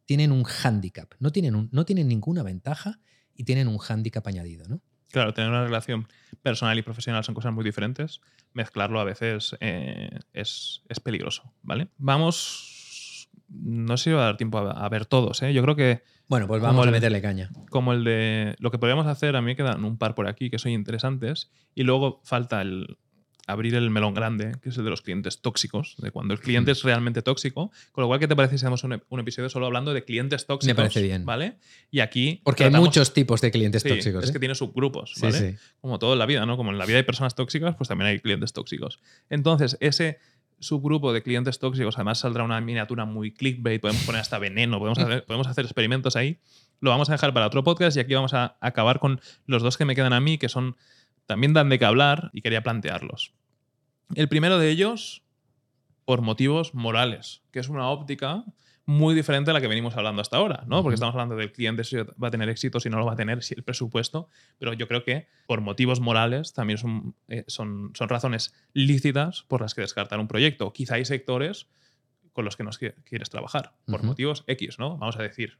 tienen un hándicap, no tienen, un- no tienen ninguna ventaja y tienen un hándicap añadido, ¿no? Claro, tener una relación personal y profesional son cosas muy diferentes. Mezclarlo a veces eh, es, es peligroso, ¿vale? Vamos. No sé si va a dar tiempo a, a ver todos, ¿eh? Yo creo que Bueno, pues vamos a meterle caña. como el de. Lo que podríamos hacer, a mí quedan un par por aquí que son interesantes. Y luego falta el abrir el melón grande, que es el de los clientes tóxicos, de cuando el cliente es realmente tóxico. Con lo cual, ¿qué te parece si hacemos un, ep- un episodio solo hablando de clientes tóxicos? parece bien. ¿Vale? Y aquí. Porque hay muchos tipos de clientes Sí, tóxicos. Es ¿eh? que tiene subgrupos, Sí, ¿vale? sí. Como todo en la vida, ¿no? Como en la vida hay personas tóxicas, pues también hay clientes tóxicos. Entonces, ese subgrupo de clientes tóxicos, además saldrá una miniatura muy clickbait, podemos poner hasta veneno, podemos hacer, [laughs] podemos hacer experimentos ahí. Lo vamos a dejar para otro podcast y aquí vamos a acabar con los dos que me quedan a mí, que son también dan de qué hablar y quería plantearlos. El primero de ellos, por motivos morales, que es una óptica muy diferente a la que venimos hablando hasta ahora, ¿no? Porque estamos hablando del cliente si va a tener éxito, si no lo va a tener, si el presupuesto, pero yo creo que por motivos morales también son, eh, son, son razones lícitas por las que descartar un proyecto. Quizá hay sectores con los que no qui- quieres trabajar, por motivos X, ¿no? Vamos a decir,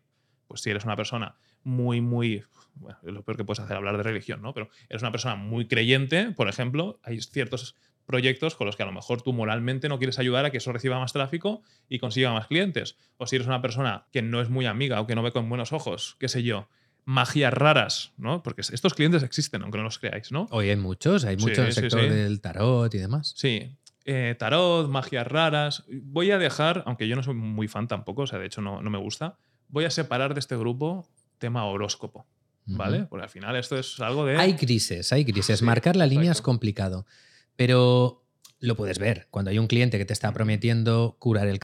pues si eres una persona muy, muy, bueno, es lo peor que puedes hacer hablar de religión, ¿no? Pero eres una persona muy creyente, por ejemplo, hay ciertos proyectos con los que a lo mejor tú moralmente no quieres ayudar a que eso reciba más tráfico y consiga más clientes. O si eres una persona que no es muy amiga o que no ve con buenos ojos, qué sé yo, magias raras, ¿no? Porque estos clientes existen, aunque no los creáis, ¿no? Hoy hay muchos, hay Sí, mucho en el sí, sector sí. del tarot y demás. Sí. Eh, tarot, magias raras. Voy a dejar, aunque yo no soy muy fan tampoco, o sea, de hecho no, no me gusta, voy a separar de este grupo tema horóscopo, ¿vale? Porque al final esto es algo de... Hay grises, hay grises. Sí, Marcar la línea es complicado, pero lo puedes ver. Cuando hay un cliente que te está prometiendo curar el c-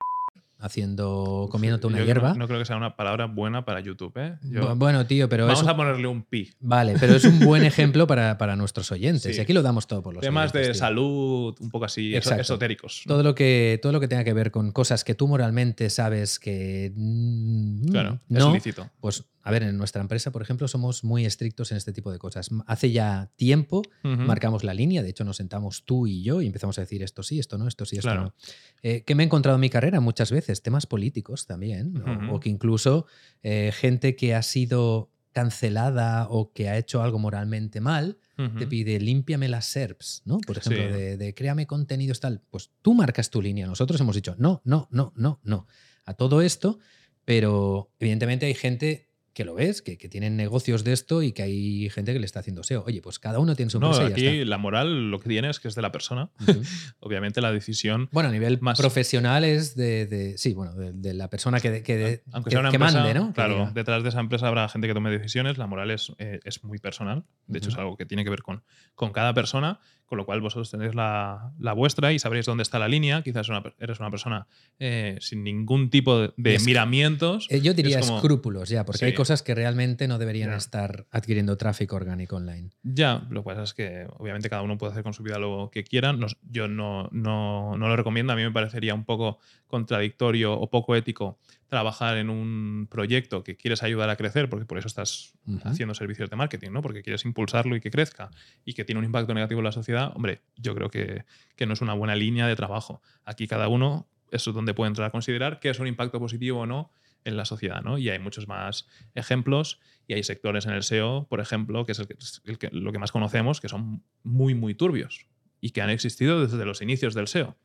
haciendo, comiéndote una Yo hierba. No, no creo que sea una palabra buena para YouTube, ¿eh? Yo- Bueno, tío, pero vamos es un- a ponerle un pi. Vale, pero es un buen ejemplo para, para nuestros oyentes. Sí. Y aquí lo damos todo por los Temas de tío. salud, un poco así, Exacto. esotéricos. ¿no? Todo lo, que, todo lo que tenga que ver con cosas que tú moralmente sabes que mm, Claro, es no, lícito. pues a ver, en nuestra empresa, por ejemplo, somos muy estrictos en este tipo de cosas. Hace ya tiempo marcamos la línea, de hecho nos sentamos tú y yo y empezamos a decir esto sí, esto no, esto sí, esto Claro. no. Eh, que me he encontrado en mi carrera muchas veces, temas políticos también, o- Ujú. o, que incluso eh, gente que ha sido cancelada o que ha hecho algo moralmente mal, te pide límpiame las SERPs, ¿no? Por ejemplo, Sí. de, de créame contenidos tal. Pues tú marcas tu línea. Nosotros hemos dicho no, no, no, no, no. A todo esto, pero evidentemente hay gente que lo ves, que, que tienen negocios de esto y que hay gente que le está haciendo SEO. Oye, pues cada uno tiene su No, empresa y ya aquí está. la moral lo que tiene es que es de la persona. [laughs] Obviamente la decisión, Bueno, a nivel Más- profesional es de, de- sí, bueno, de, de la persona que, que, aunque que- sea una que empresa, mande, ¿no? Claro, detrás de esa empresa habrá gente que tome decisiones, la moral es, eh, es muy personal, de hecho es algo que tiene que ver con, con cada persona, con lo cual vosotros tenéis la, la vuestra y sabréis dónde está la línea, quizás una eres una persona eh, sin ningún tipo de, Es- miramientos. Eh, Yo diría es como- escrúpulos ya, porque hay Sí. Cosas que realmente no deberían Ya. estar adquiriendo tráfico orgánico online. Ya, lo que pasa es que obviamente cada uno puede hacer con su vida lo que quiera. Nos- yo no, no, no lo recomiendo. A mí me parecería un poco contradictorio o poco ético trabajar en un proyecto que quieres ayudar a crecer, porque por eso estás Ujú. haciendo servicios de marketing, ¿no? Porque quieres impulsarlo y que crezca y que tiene un impacto negativo en la sociedad. Hombre, yo creo que, que no es una buena línea de trabajo. Aquí cada uno, eso es donde puede entrar a considerar qué es un impacto positivo o no en la sociedad, ¿no? Y hay muchos más ejemplos y hay sectores en el SEO, por ejemplo, que es el que- el que- lo que más conocemos, que son muy, muy turbios y que han existido desde los inicios del SEO.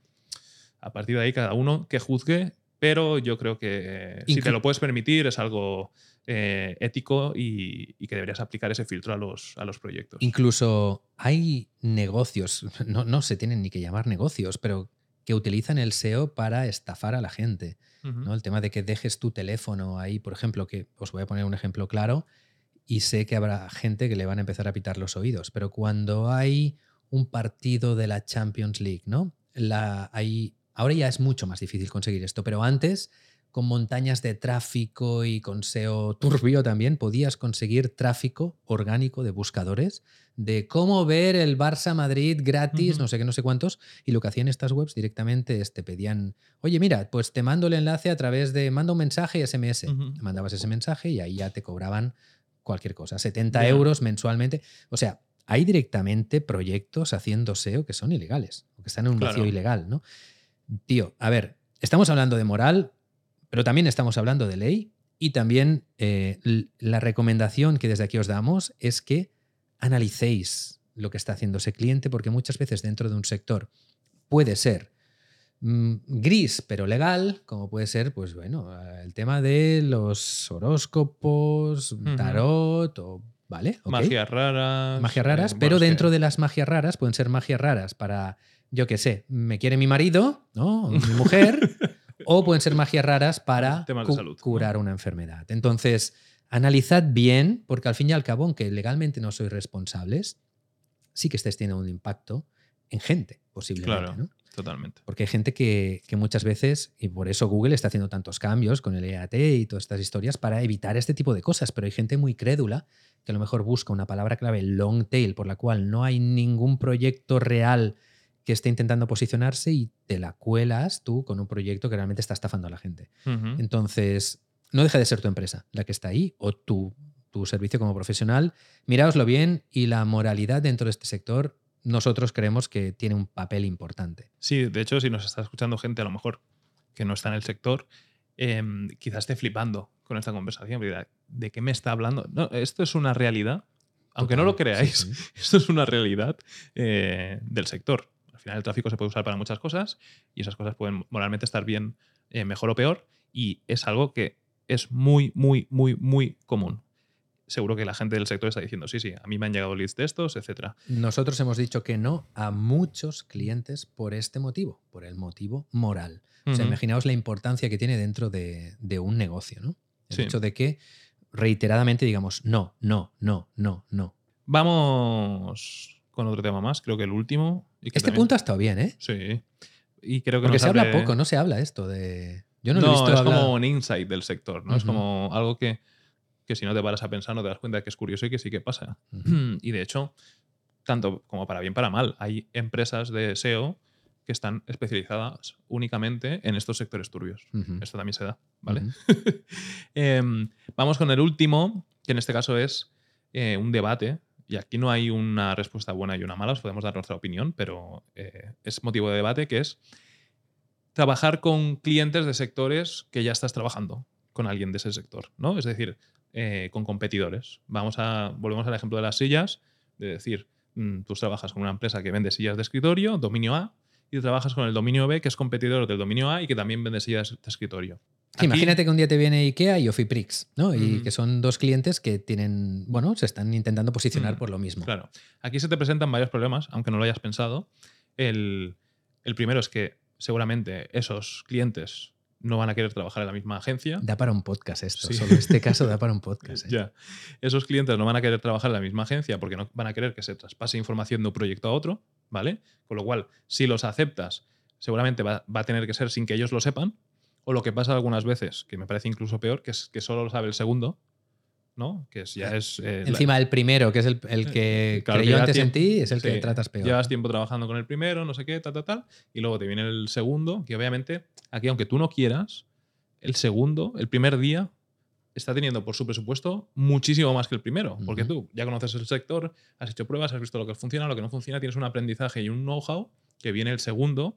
A partir de ahí, cada uno que juzgue, pero yo creo que si Inclu- te lo puedes permitir es algo eh, ético y, y que deberías aplicar ese filtro a los, a los proyectos. Incluso hay negocios, [laughs] no, no se tienen ni que llamar negocios, pero que utilizan el SEO para estafar a la gente. ¿no? El tema de que dejes tu teléfono ahí, por ejemplo, que os voy a poner un ejemplo claro, y sé que habrá gente que le van a empezar a pitar los oídos, pero cuando hay un partido de la Champions League, ¿no? La, hay, ahora ya es mucho más difícil conseguir esto, pero antes, con montañas de tráfico y con SEO turbio también, podías conseguir tráfico orgánico de buscadores de cómo ver el Barça Madrid gratis, no sé qué, no sé cuántos, y lo que hacían estas webs directamente es te pedían, oye, mira, pues te mando el enlace a través de, manda un mensaje SMS. Te mandabas ese mensaje y ahí ya te cobraban cualquier cosa, 70 Ya. euros mensualmente. O sea, hay directamente proyectos haciendo SEO que son ilegales, o que están en un Claro. vacío ilegal, ¿no? Tío, a ver, estamos hablando de moral, pero también estamos hablando de ley y también eh, la recomendación que desde aquí os damos es que analicéis lo que está haciendo ese cliente, porque muchas veces dentro de un sector puede ser mm, gris pero legal, como puede ser, pues bueno, eh, el tema de los horóscopos, tarot o... ¿Vale? Magias raras. Magias raras, eh, pero dentro de las magias raras pueden ser magias raras para, yo qué sé, me quiere mi marido, ¿no? O mi mujer, [laughs] o pueden ser magias raras para Temas de cu- salud, ¿no? curar una enfermedad. Entonces, analizad bien, porque al fin y al cabo, aunque legalmente no sois responsables, sí que estáis teniendo un impacto en gente, posiblemente. Claro. ¿no? Totalmente. Porque hay gente que, que muchas veces, y por eso Google está haciendo tantos cambios con el EAT y todas estas historias para evitar este tipo de cosas, pero hay gente muy crédula que a lo mejor busca una palabra clave long tail por la cual no hay ningún proyecto real que esté intentando posicionarse y te la cuelas tú con un proyecto que realmente está estafando a la gente. Entonces, no deja de ser tu empresa la que está ahí o tu, tu servicio como profesional. Miraoslo bien y la moralidad dentro de este sector, nosotros creemos que tiene un papel importante. Sí, de hecho, si nos está escuchando gente a lo mejor que no está en el sector, em, quizás esté flipando con esta conversación. ¿De qué me está hablando? No, esto es una realidad. Aunque no lo creáis, sí, sí. [laughs] esto es una realidad eh, del sector. Al final el tráfico se puede usar para muchas cosas y esas cosas pueden moralmente estar bien, eh, mejor o peor. Y es algo que es muy, muy, muy, muy común. Seguro que la gente del sector está diciendo, sí, sí, a mí me han llegado leads de estos, etcétera. Nosotros hemos dicho que no a muchos clientes por este motivo, por el motivo moral. O sea, imaginaos la importancia que tiene dentro de, de un negocio, ¿no? El Sí. hecho de que reiteradamente digamos no, no, no, no, no. Vamos con otro tema más, creo que el último. y que Este también- punto ha estado bien, ¿eh? Sí. Y creo que Porque se habla poco, no se habla esto de, Yo no, lo he visto es hablar- como un insight del sector, ¿no? Es como algo que, que si no te paras a pensar no te das cuenta de que es curioso y que sí que pasa. [clears throat] Y de hecho, tanto como para bien para mal, hay empresas de SEO que están especializadas únicamente en estos sectores turbios. Esto también se da, ¿vale? [laughs] Em, vamos con el último, que en este caso es eh, un debate. Y aquí no hay una respuesta buena y una mala, os podemos dar nuestra opinión, pero eh, es motivo de debate, que es trabajar con clientes de sectores que ya estás trabajando con alguien de ese sector, ¿no? Es decir, eh, con competidores. Vamos a, volvemos al ejemplo de las sillas, de decir, mm, tú trabajas con una empresa que vende sillas de escritorio, dominio A, y trabajas con el dominio B, que es competidor del dominio A y que también vende sillas de escritorio. Imagínate que un día te viene IKEA y Ofiprix, ¿no? Y que son dos clientes que tienen, bueno, se están intentando posicionar por lo mismo. Claro. Aquí se te presentan varios problemas, aunque no lo hayas pensado. El, el primero es que seguramente esos clientes no van a querer trabajar en la misma agencia. Da para un podcast esto, Sí. solo este caso da para un podcast. [laughs] ¿eh? Ya. Esos clientes no van a querer trabajar en la misma agencia porque no van a querer que se traspase información de un proyecto a otro, ¿vale? Con lo cual, si los aceptas, seguramente va, va a tener que ser sin que ellos lo sepan. O lo que pasa algunas veces, que me parece incluso peor, que es que solo lo sabe el segundo, ¿no? Que es, ya es. eh, la- Encima el primero, que es el, el que Claro, creyó que antes en tiempo- ti, es el que sí, tratas peor. Llevas tiempo trabajando con el primero, no sé qué, tal, tal, tal. Y luego te viene el segundo, que obviamente, aquí, aunque tú no quieras, el segundo, el primer día, está teniendo por su presupuesto muchísimo más que el primero. Porque Ujú. tú ya conoces el sector, has hecho pruebas, has visto lo que funciona, lo que no funciona, tienes un aprendizaje y un know-how que viene el segundo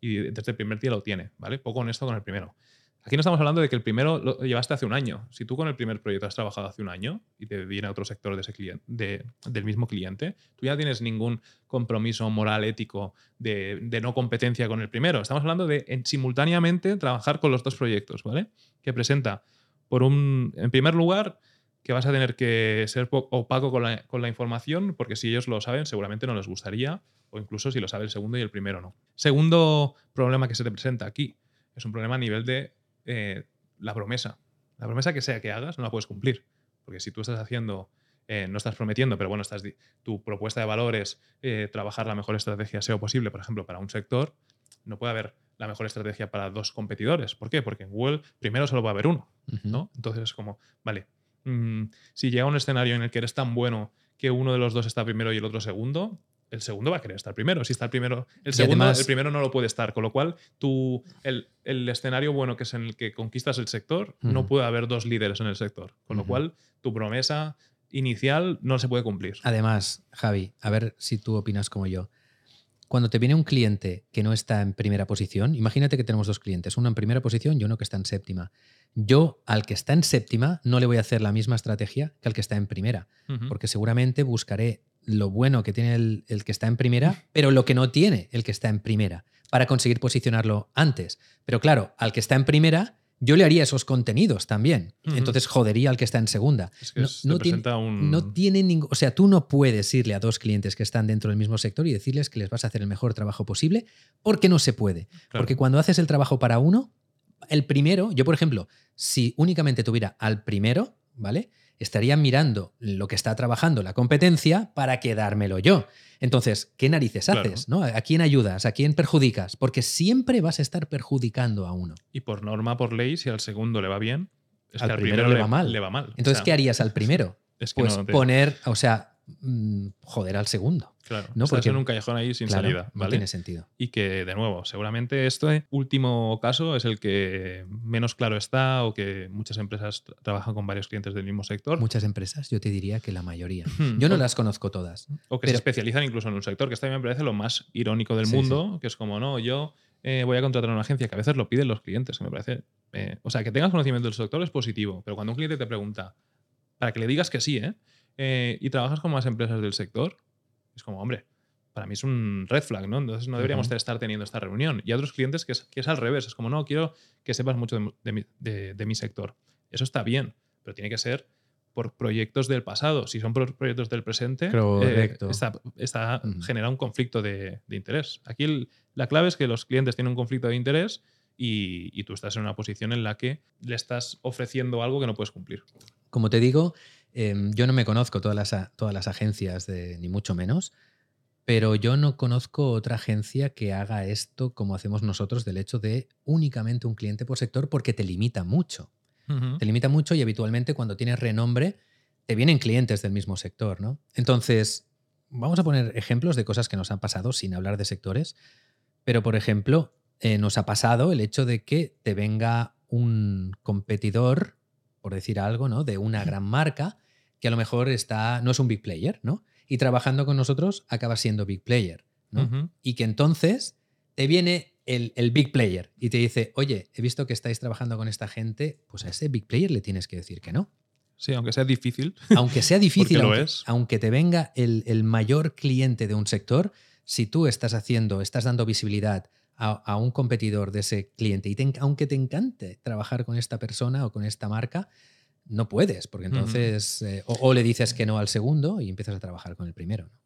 y desde el primer día lo tiene, ¿vale? Poco honesto con el primero. Aquí no estamos hablando de que el primero lo llevaste hace un año. Si tú con el primer proyecto has trabajado hace un año y te viene otro sector de ese cliente, de- del mismo cliente, tú ya tienes ningún compromiso moral, ético de, de no competencia con el primero. Estamos hablando de en- simultáneamente trabajar con los dos proyectos, ¿vale? Que presenta, por un, en primer lugar, que vas a tener que ser opaco con la, con la información, porque si ellos lo saben, seguramente no les gustaría, o incluso si lo sabe el segundo y el primero no. Segundo problema que se te presenta aquí es un problema a nivel de eh, la promesa. La promesa que sea que hagas no la puedes cumplir. Porque si tú estás haciendo, eh, no estás prometiendo, pero bueno, estás tu propuesta de valor es eh, trabajar la mejor estrategia SEO posible, por ejemplo, para un sector, no puede haber la mejor estrategia para dos competidores. ¿Por qué? Porque en Google primero solo va a haber uno. ¿no? Entonces es como, vale, mm, si llega un escenario en el que eres tan bueno que uno de los dos está primero y el otro segundo, el segundo va a querer estar primero. Si está el primero, el segundo, además- el primero no lo puede estar. Con lo cual, tú, el, el escenario bueno que es en el que conquistas el sector, no puede haber dos líderes en el sector. Con lo cual, tu promesa inicial no se puede cumplir. Además, Javi, a ver si tú opinas como yo. Cuando te viene un cliente que no está en primera posición, imagínate que tenemos dos clientes, uno en primera posición y uno que está en séptima. Yo al que está en séptima no le voy a hacer la misma estrategia que al que está en primera, porque seguramente buscaré lo bueno que tiene el, el que está en primera, pero lo que no tiene el que está en primera, para conseguir posicionarlo antes. Pero claro, al que está en primera, yo le haría esos contenidos también. Entonces jodería al que está en segunda. Es que No- tiene- un... No tiene ningún. O sea, tú no puedes irle a dos clientes que están dentro del mismo sector y decirles que les vas a hacer el mejor trabajo posible, porque no se puede. Claro. Porque cuando haces el trabajo para uno, el primero, yo por ejemplo, si únicamente tuviera al primero, ¿vale? Estaría mirando lo que está trabajando la competencia para quedármelo yo. Entonces, ¿qué narices Claro. haces? ¿no? ¿A quién ayudas? ¿A quién perjudicas? Porque siempre vas a estar perjudicando a uno. Y por norma, por ley, si al segundo le va bien, es Al que al primero primero, le va mal. Le va mal. O Entonces, sea, ¿qué harías al primero? Es que Pues no te- poner, o sea, mm, joder al segundo. Claro, No, estás porque- en un callejón ahí sin Claro, salida, No tiene sentido. Y que, de nuevo, seguramente este último caso es el que menos claro está o que muchas empresas tra- trabajan con varios clientes del mismo sector. Muchas empresas, yo te diría que la mayoría. [laughs] Hmm. Yo no O- las conozco todas. O que pero- se especializan incluso en un sector, que esto a mí me parece lo más irónico del Sí, mundo, que es como, no, yo eh, voy a contratar a una agencia, que a veces lo piden los clientes, que me parece... eh, o sea, que tengas conocimiento del sector es positivo, pero cuando un cliente te pregunta, para que le digas que sí, ¿eh? Eh, y trabajas con más empresas del sector, es como, hombre, para mí es un red flag, ¿no? Entonces no deberíamos estar teniendo esta reunión. Y a otros clientes que es, que es al revés, es como, no, quiero que sepas mucho de, de mi, de- de mi sector. Eso está bien, pero tiene que ser por proyectos del pasado. Si son por proyectos del presente, eh, está, está- genera un conflicto de, de interés. Aquí el- la clave es que los clientes tienen un conflicto de interés y, y tú estás en una posición en la que le estás ofreciendo algo que no puedes cumplir. Como te digo, em, yo no me conozco todas las, todas las agencias, de, ni mucho menos, pero yo no conozco otra agencia que haga esto como hacemos nosotros del hecho de únicamente un cliente por sector porque te limita mucho. Te limita mucho y habitualmente cuando tienes renombre te vienen clientes del mismo sector, ¿no? Entonces, vamos a poner ejemplos de cosas que nos han pasado sin hablar de sectores, pero por ejemplo, eh, nos ha pasado el hecho de que te venga un competidor, por decir algo, ¿no? De una gran marca que a lo mejor está, no es un big player, ¿no? Y trabajando con nosotros acaba siendo big player, ¿no? Y que entonces te viene el, el big player y te dice, oye, he visto que estáis trabajando con esta gente, pues a ese big player le tienes que decir que no. Sí, aunque sea difícil. Aunque sea [laughs] difícil, lo aunque, es. aunque te venga el, el mayor cliente de un sector, si tú estás haciendo, estás dando visibilidad a, a un competidor de ese cliente y te aunque te encante trabajar con esta persona o con esta marca, no puedes, porque entonces eh, o, o le dices que no al segundo y empiezas a trabajar con el primero. ¿no?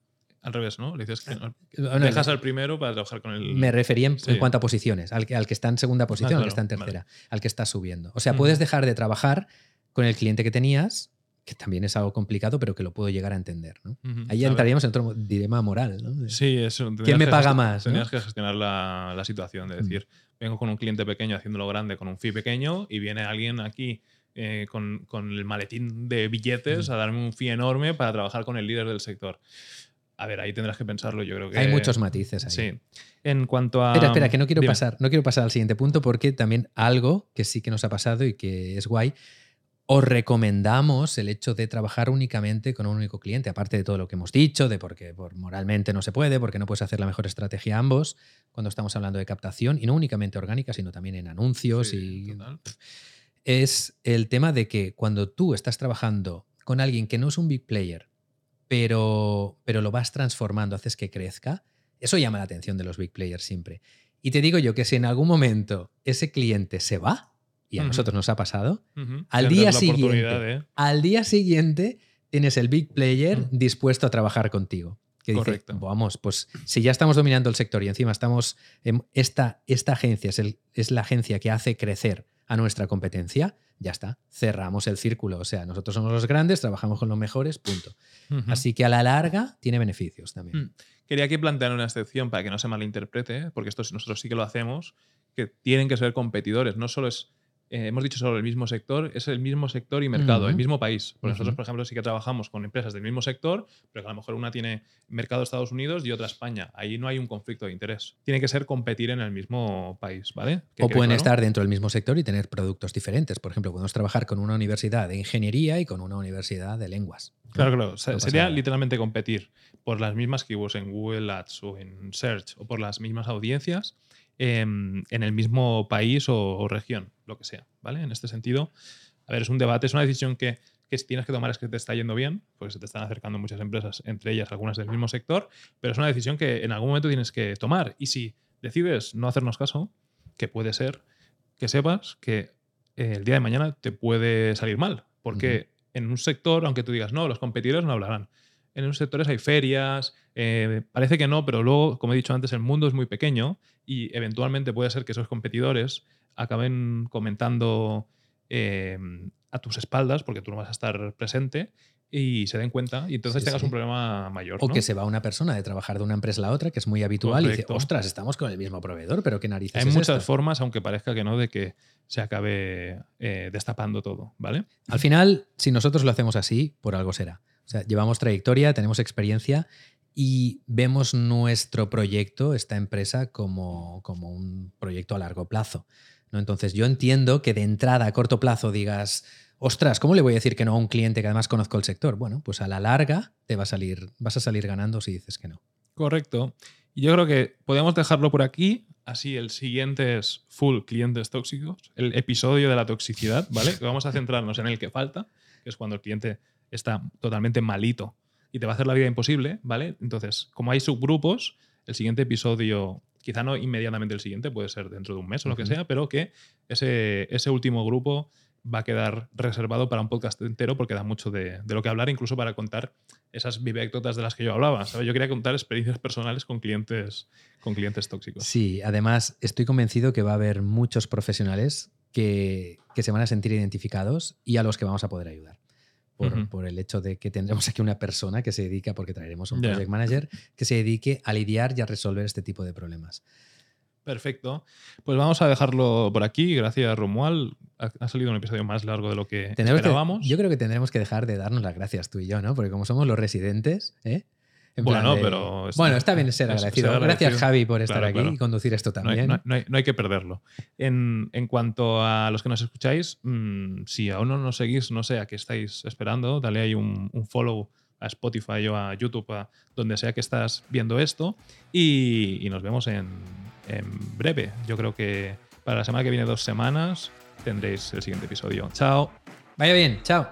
Al revés, ¿no? Le dices que no. Bueno, Dejas al primero para trabajar con el. Me refería en, cuanto a posiciones, al que, al que está en segunda posición, al que está en vale. tercera, al que está subiendo. O sea, puedes dejar de trabajar con el cliente que tenías, que también es algo complicado, pero que lo puedo llegar a entender. ¿no? Ahí A ver. entraríamos en otro dilema moral. ¿no? Sí, eso. ¿Quién me paga más, no? Tenías que gestionar la, la situación de Mm. decir, vengo con un cliente pequeño haciéndolo grande con un fee pequeño y viene alguien aquí eh, con, con el maletín de billetes Mm. a darme un fee enorme para trabajar con el líder del sector. A ver, ahí tendrás que pensarlo, yo creo que... Hay muchos matices ahí. Sí. En cuanto a... Espera, espera, que no quiero Dime. pasar, no quiero pasar al siguiente punto porque también algo que sí que nos ha pasado y que es guay. Os recomendamos el hecho de trabajar únicamente con un único cliente, aparte de todo lo que hemos dicho, de porque por moralmente no se puede, porque no puedes hacer la mejor estrategia ambos cuando estamos hablando de captación, y no únicamente orgánica, sino también en anuncios Sí, y es el tema de que cuando tú estás trabajando con alguien que no es un big player, pero, pero lo vas transformando, haces que crezca, eso llama la atención de los big players siempre. Y te digo yo que si en algún momento ese cliente se va, y a nosotros nos ha pasado, al día siguiente. de- al día siguiente tienes el big player dispuesto a trabajar contigo. Que dice, Correcto. vamos, pues si ya estamos dominando el sector y encima estamos, en esta, esta agencia es, el- es la agencia que hace crecer a nuestra competencia, ya está, cerramos el círculo. O sea, nosotros somos los grandes, trabajamos con los mejores, punto. Así que a la larga tiene beneficios también. Mm. Quería aquí plantear una excepción para que no se malinterprete, ¿eh? porque esto nosotros sí que lo hacemos, que tienen que ser competidores. No solo es, eh, hemos dicho solo el mismo sector, es el mismo sector y mercado, Ujú. el mismo país. Porque nosotros, Ujú. por ejemplo, sí que trabajamos con empresas del mismo sector, pero que a lo mejor una tiene mercado Estados Unidos y otra España. Ahí no hay un conflicto de interés. Tiene que ser competir en el mismo país, ¿vale? O pueden claro. estar dentro del mismo sector y tener productos diferentes. Por ejemplo, podemos trabajar con una universidad de ingeniería y con una universidad de lenguas. Claro, claro. No sería literalmente competir por las mismas keywords en Google Ads o en Search o por las mismas audiencias em, en el mismo país o, o región, lo que sea, ¿vale? En este sentido, a ver, es un debate, es una decisión que, tienes que tomar es que te está yendo bien, porque se te están acercando muchas empresas, entre ellas algunas del mismo sector, pero es una decisión que en algún momento tienes que tomar. Y si decides no hacernos caso, que puede ser, que sepas que eh, el día de mañana te puede salir mal, porque en un sector, aunque tú digas, no, los competidores no hablarán. En unos sectores hay ferias, eh, parece que no, pero luego, como he dicho antes, el mundo es muy pequeño y eventualmente puede ser que esos competidores acaben comentando eh, a tus espaldas, porque tú no vas a estar presente, y se den cuenta y entonces Sí, tengas sí. un problema mayor. O ¿no? que se va una persona de trabajar de una empresa a la otra, que es muy habitual, y dice, ostras, estamos con el mismo proveedor, pero qué narices Hay es muchas esto?". formas, aunque parezca que no, de que se acabe eh, destapando todo, ¿vale? Al final, si nosotros lo hacemos así, por algo será. O sea, llevamos trayectoria, tenemos experiencia y vemos nuestro proyecto, esta empresa, como, como un proyecto a largo plazo. ¿no? Entonces, yo entiendo que de entrada, a corto plazo, digas, ostras, ¿cómo le voy a decir que no a un cliente que además conozco el sector? Bueno, pues a la larga te va a salir, vas a salir ganando si dices que no. Correcto. Y yo creo que podemos dejarlo por aquí. Así el siguiente es full clientes tóxicos, el episodio de la toxicidad, ¿vale? Vamos a centrarnos en el que falta, que es cuando el cliente está totalmente malito y te va a hacer la vida imposible, ¿vale? Entonces, como hay subgrupos, el siguiente episodio, quizá no inmediatamente el siguiente, puede ser dentro de un mes o lo que sea, pero que ese, ese último grupo va a quedar reservado para un podcast entero porque da mucho de, de lo que hablar, incluso para contar esas vivectotas de las que yo hablaba. ¿sabes? Yo quería contar experiencias personales con clientes, con clientes tóxicos. Sí, además estoy convencido que va a haber muchos profesionales que, que se van a sentir identificados y a los que vamos a poder ayudar. Por, el hecho de que tendremos aquí una persona que se dedica, porque traeremos un project manager, que se dedique a lidiar y a resolver este tipo de problemas. Perfecto. Pues vamos a dejarlo por aquí. Gracias, Romual. Ha, salido un episodio más largo de lo que Tendremos que- esperábamos. yo creo que tendremos que dejar de darnos las gracias tú y yo, ¿no? Porque como somos los residentes, ¿eh? En Bueno, de- pero es- bueno, está bien ser agradecido. ser agradecido. Gracias, Javi, por estar Claro, aquí claro. y conducir esto No hay, también. no- hay- no hay que perderlo. En, en cuanto a los que nos escucháis, mm, si aún no nos seguís, no sé a qué estáis esperando, dale ahí un, un follow a Spotify o a YouTube, a donde sea que estás viendo esto. Y, y nos vemos en, en breve. Yo creo que para la semana que viene, dos semanas, tendréis el siguiente episodio. Chao. Vaya bien, chao.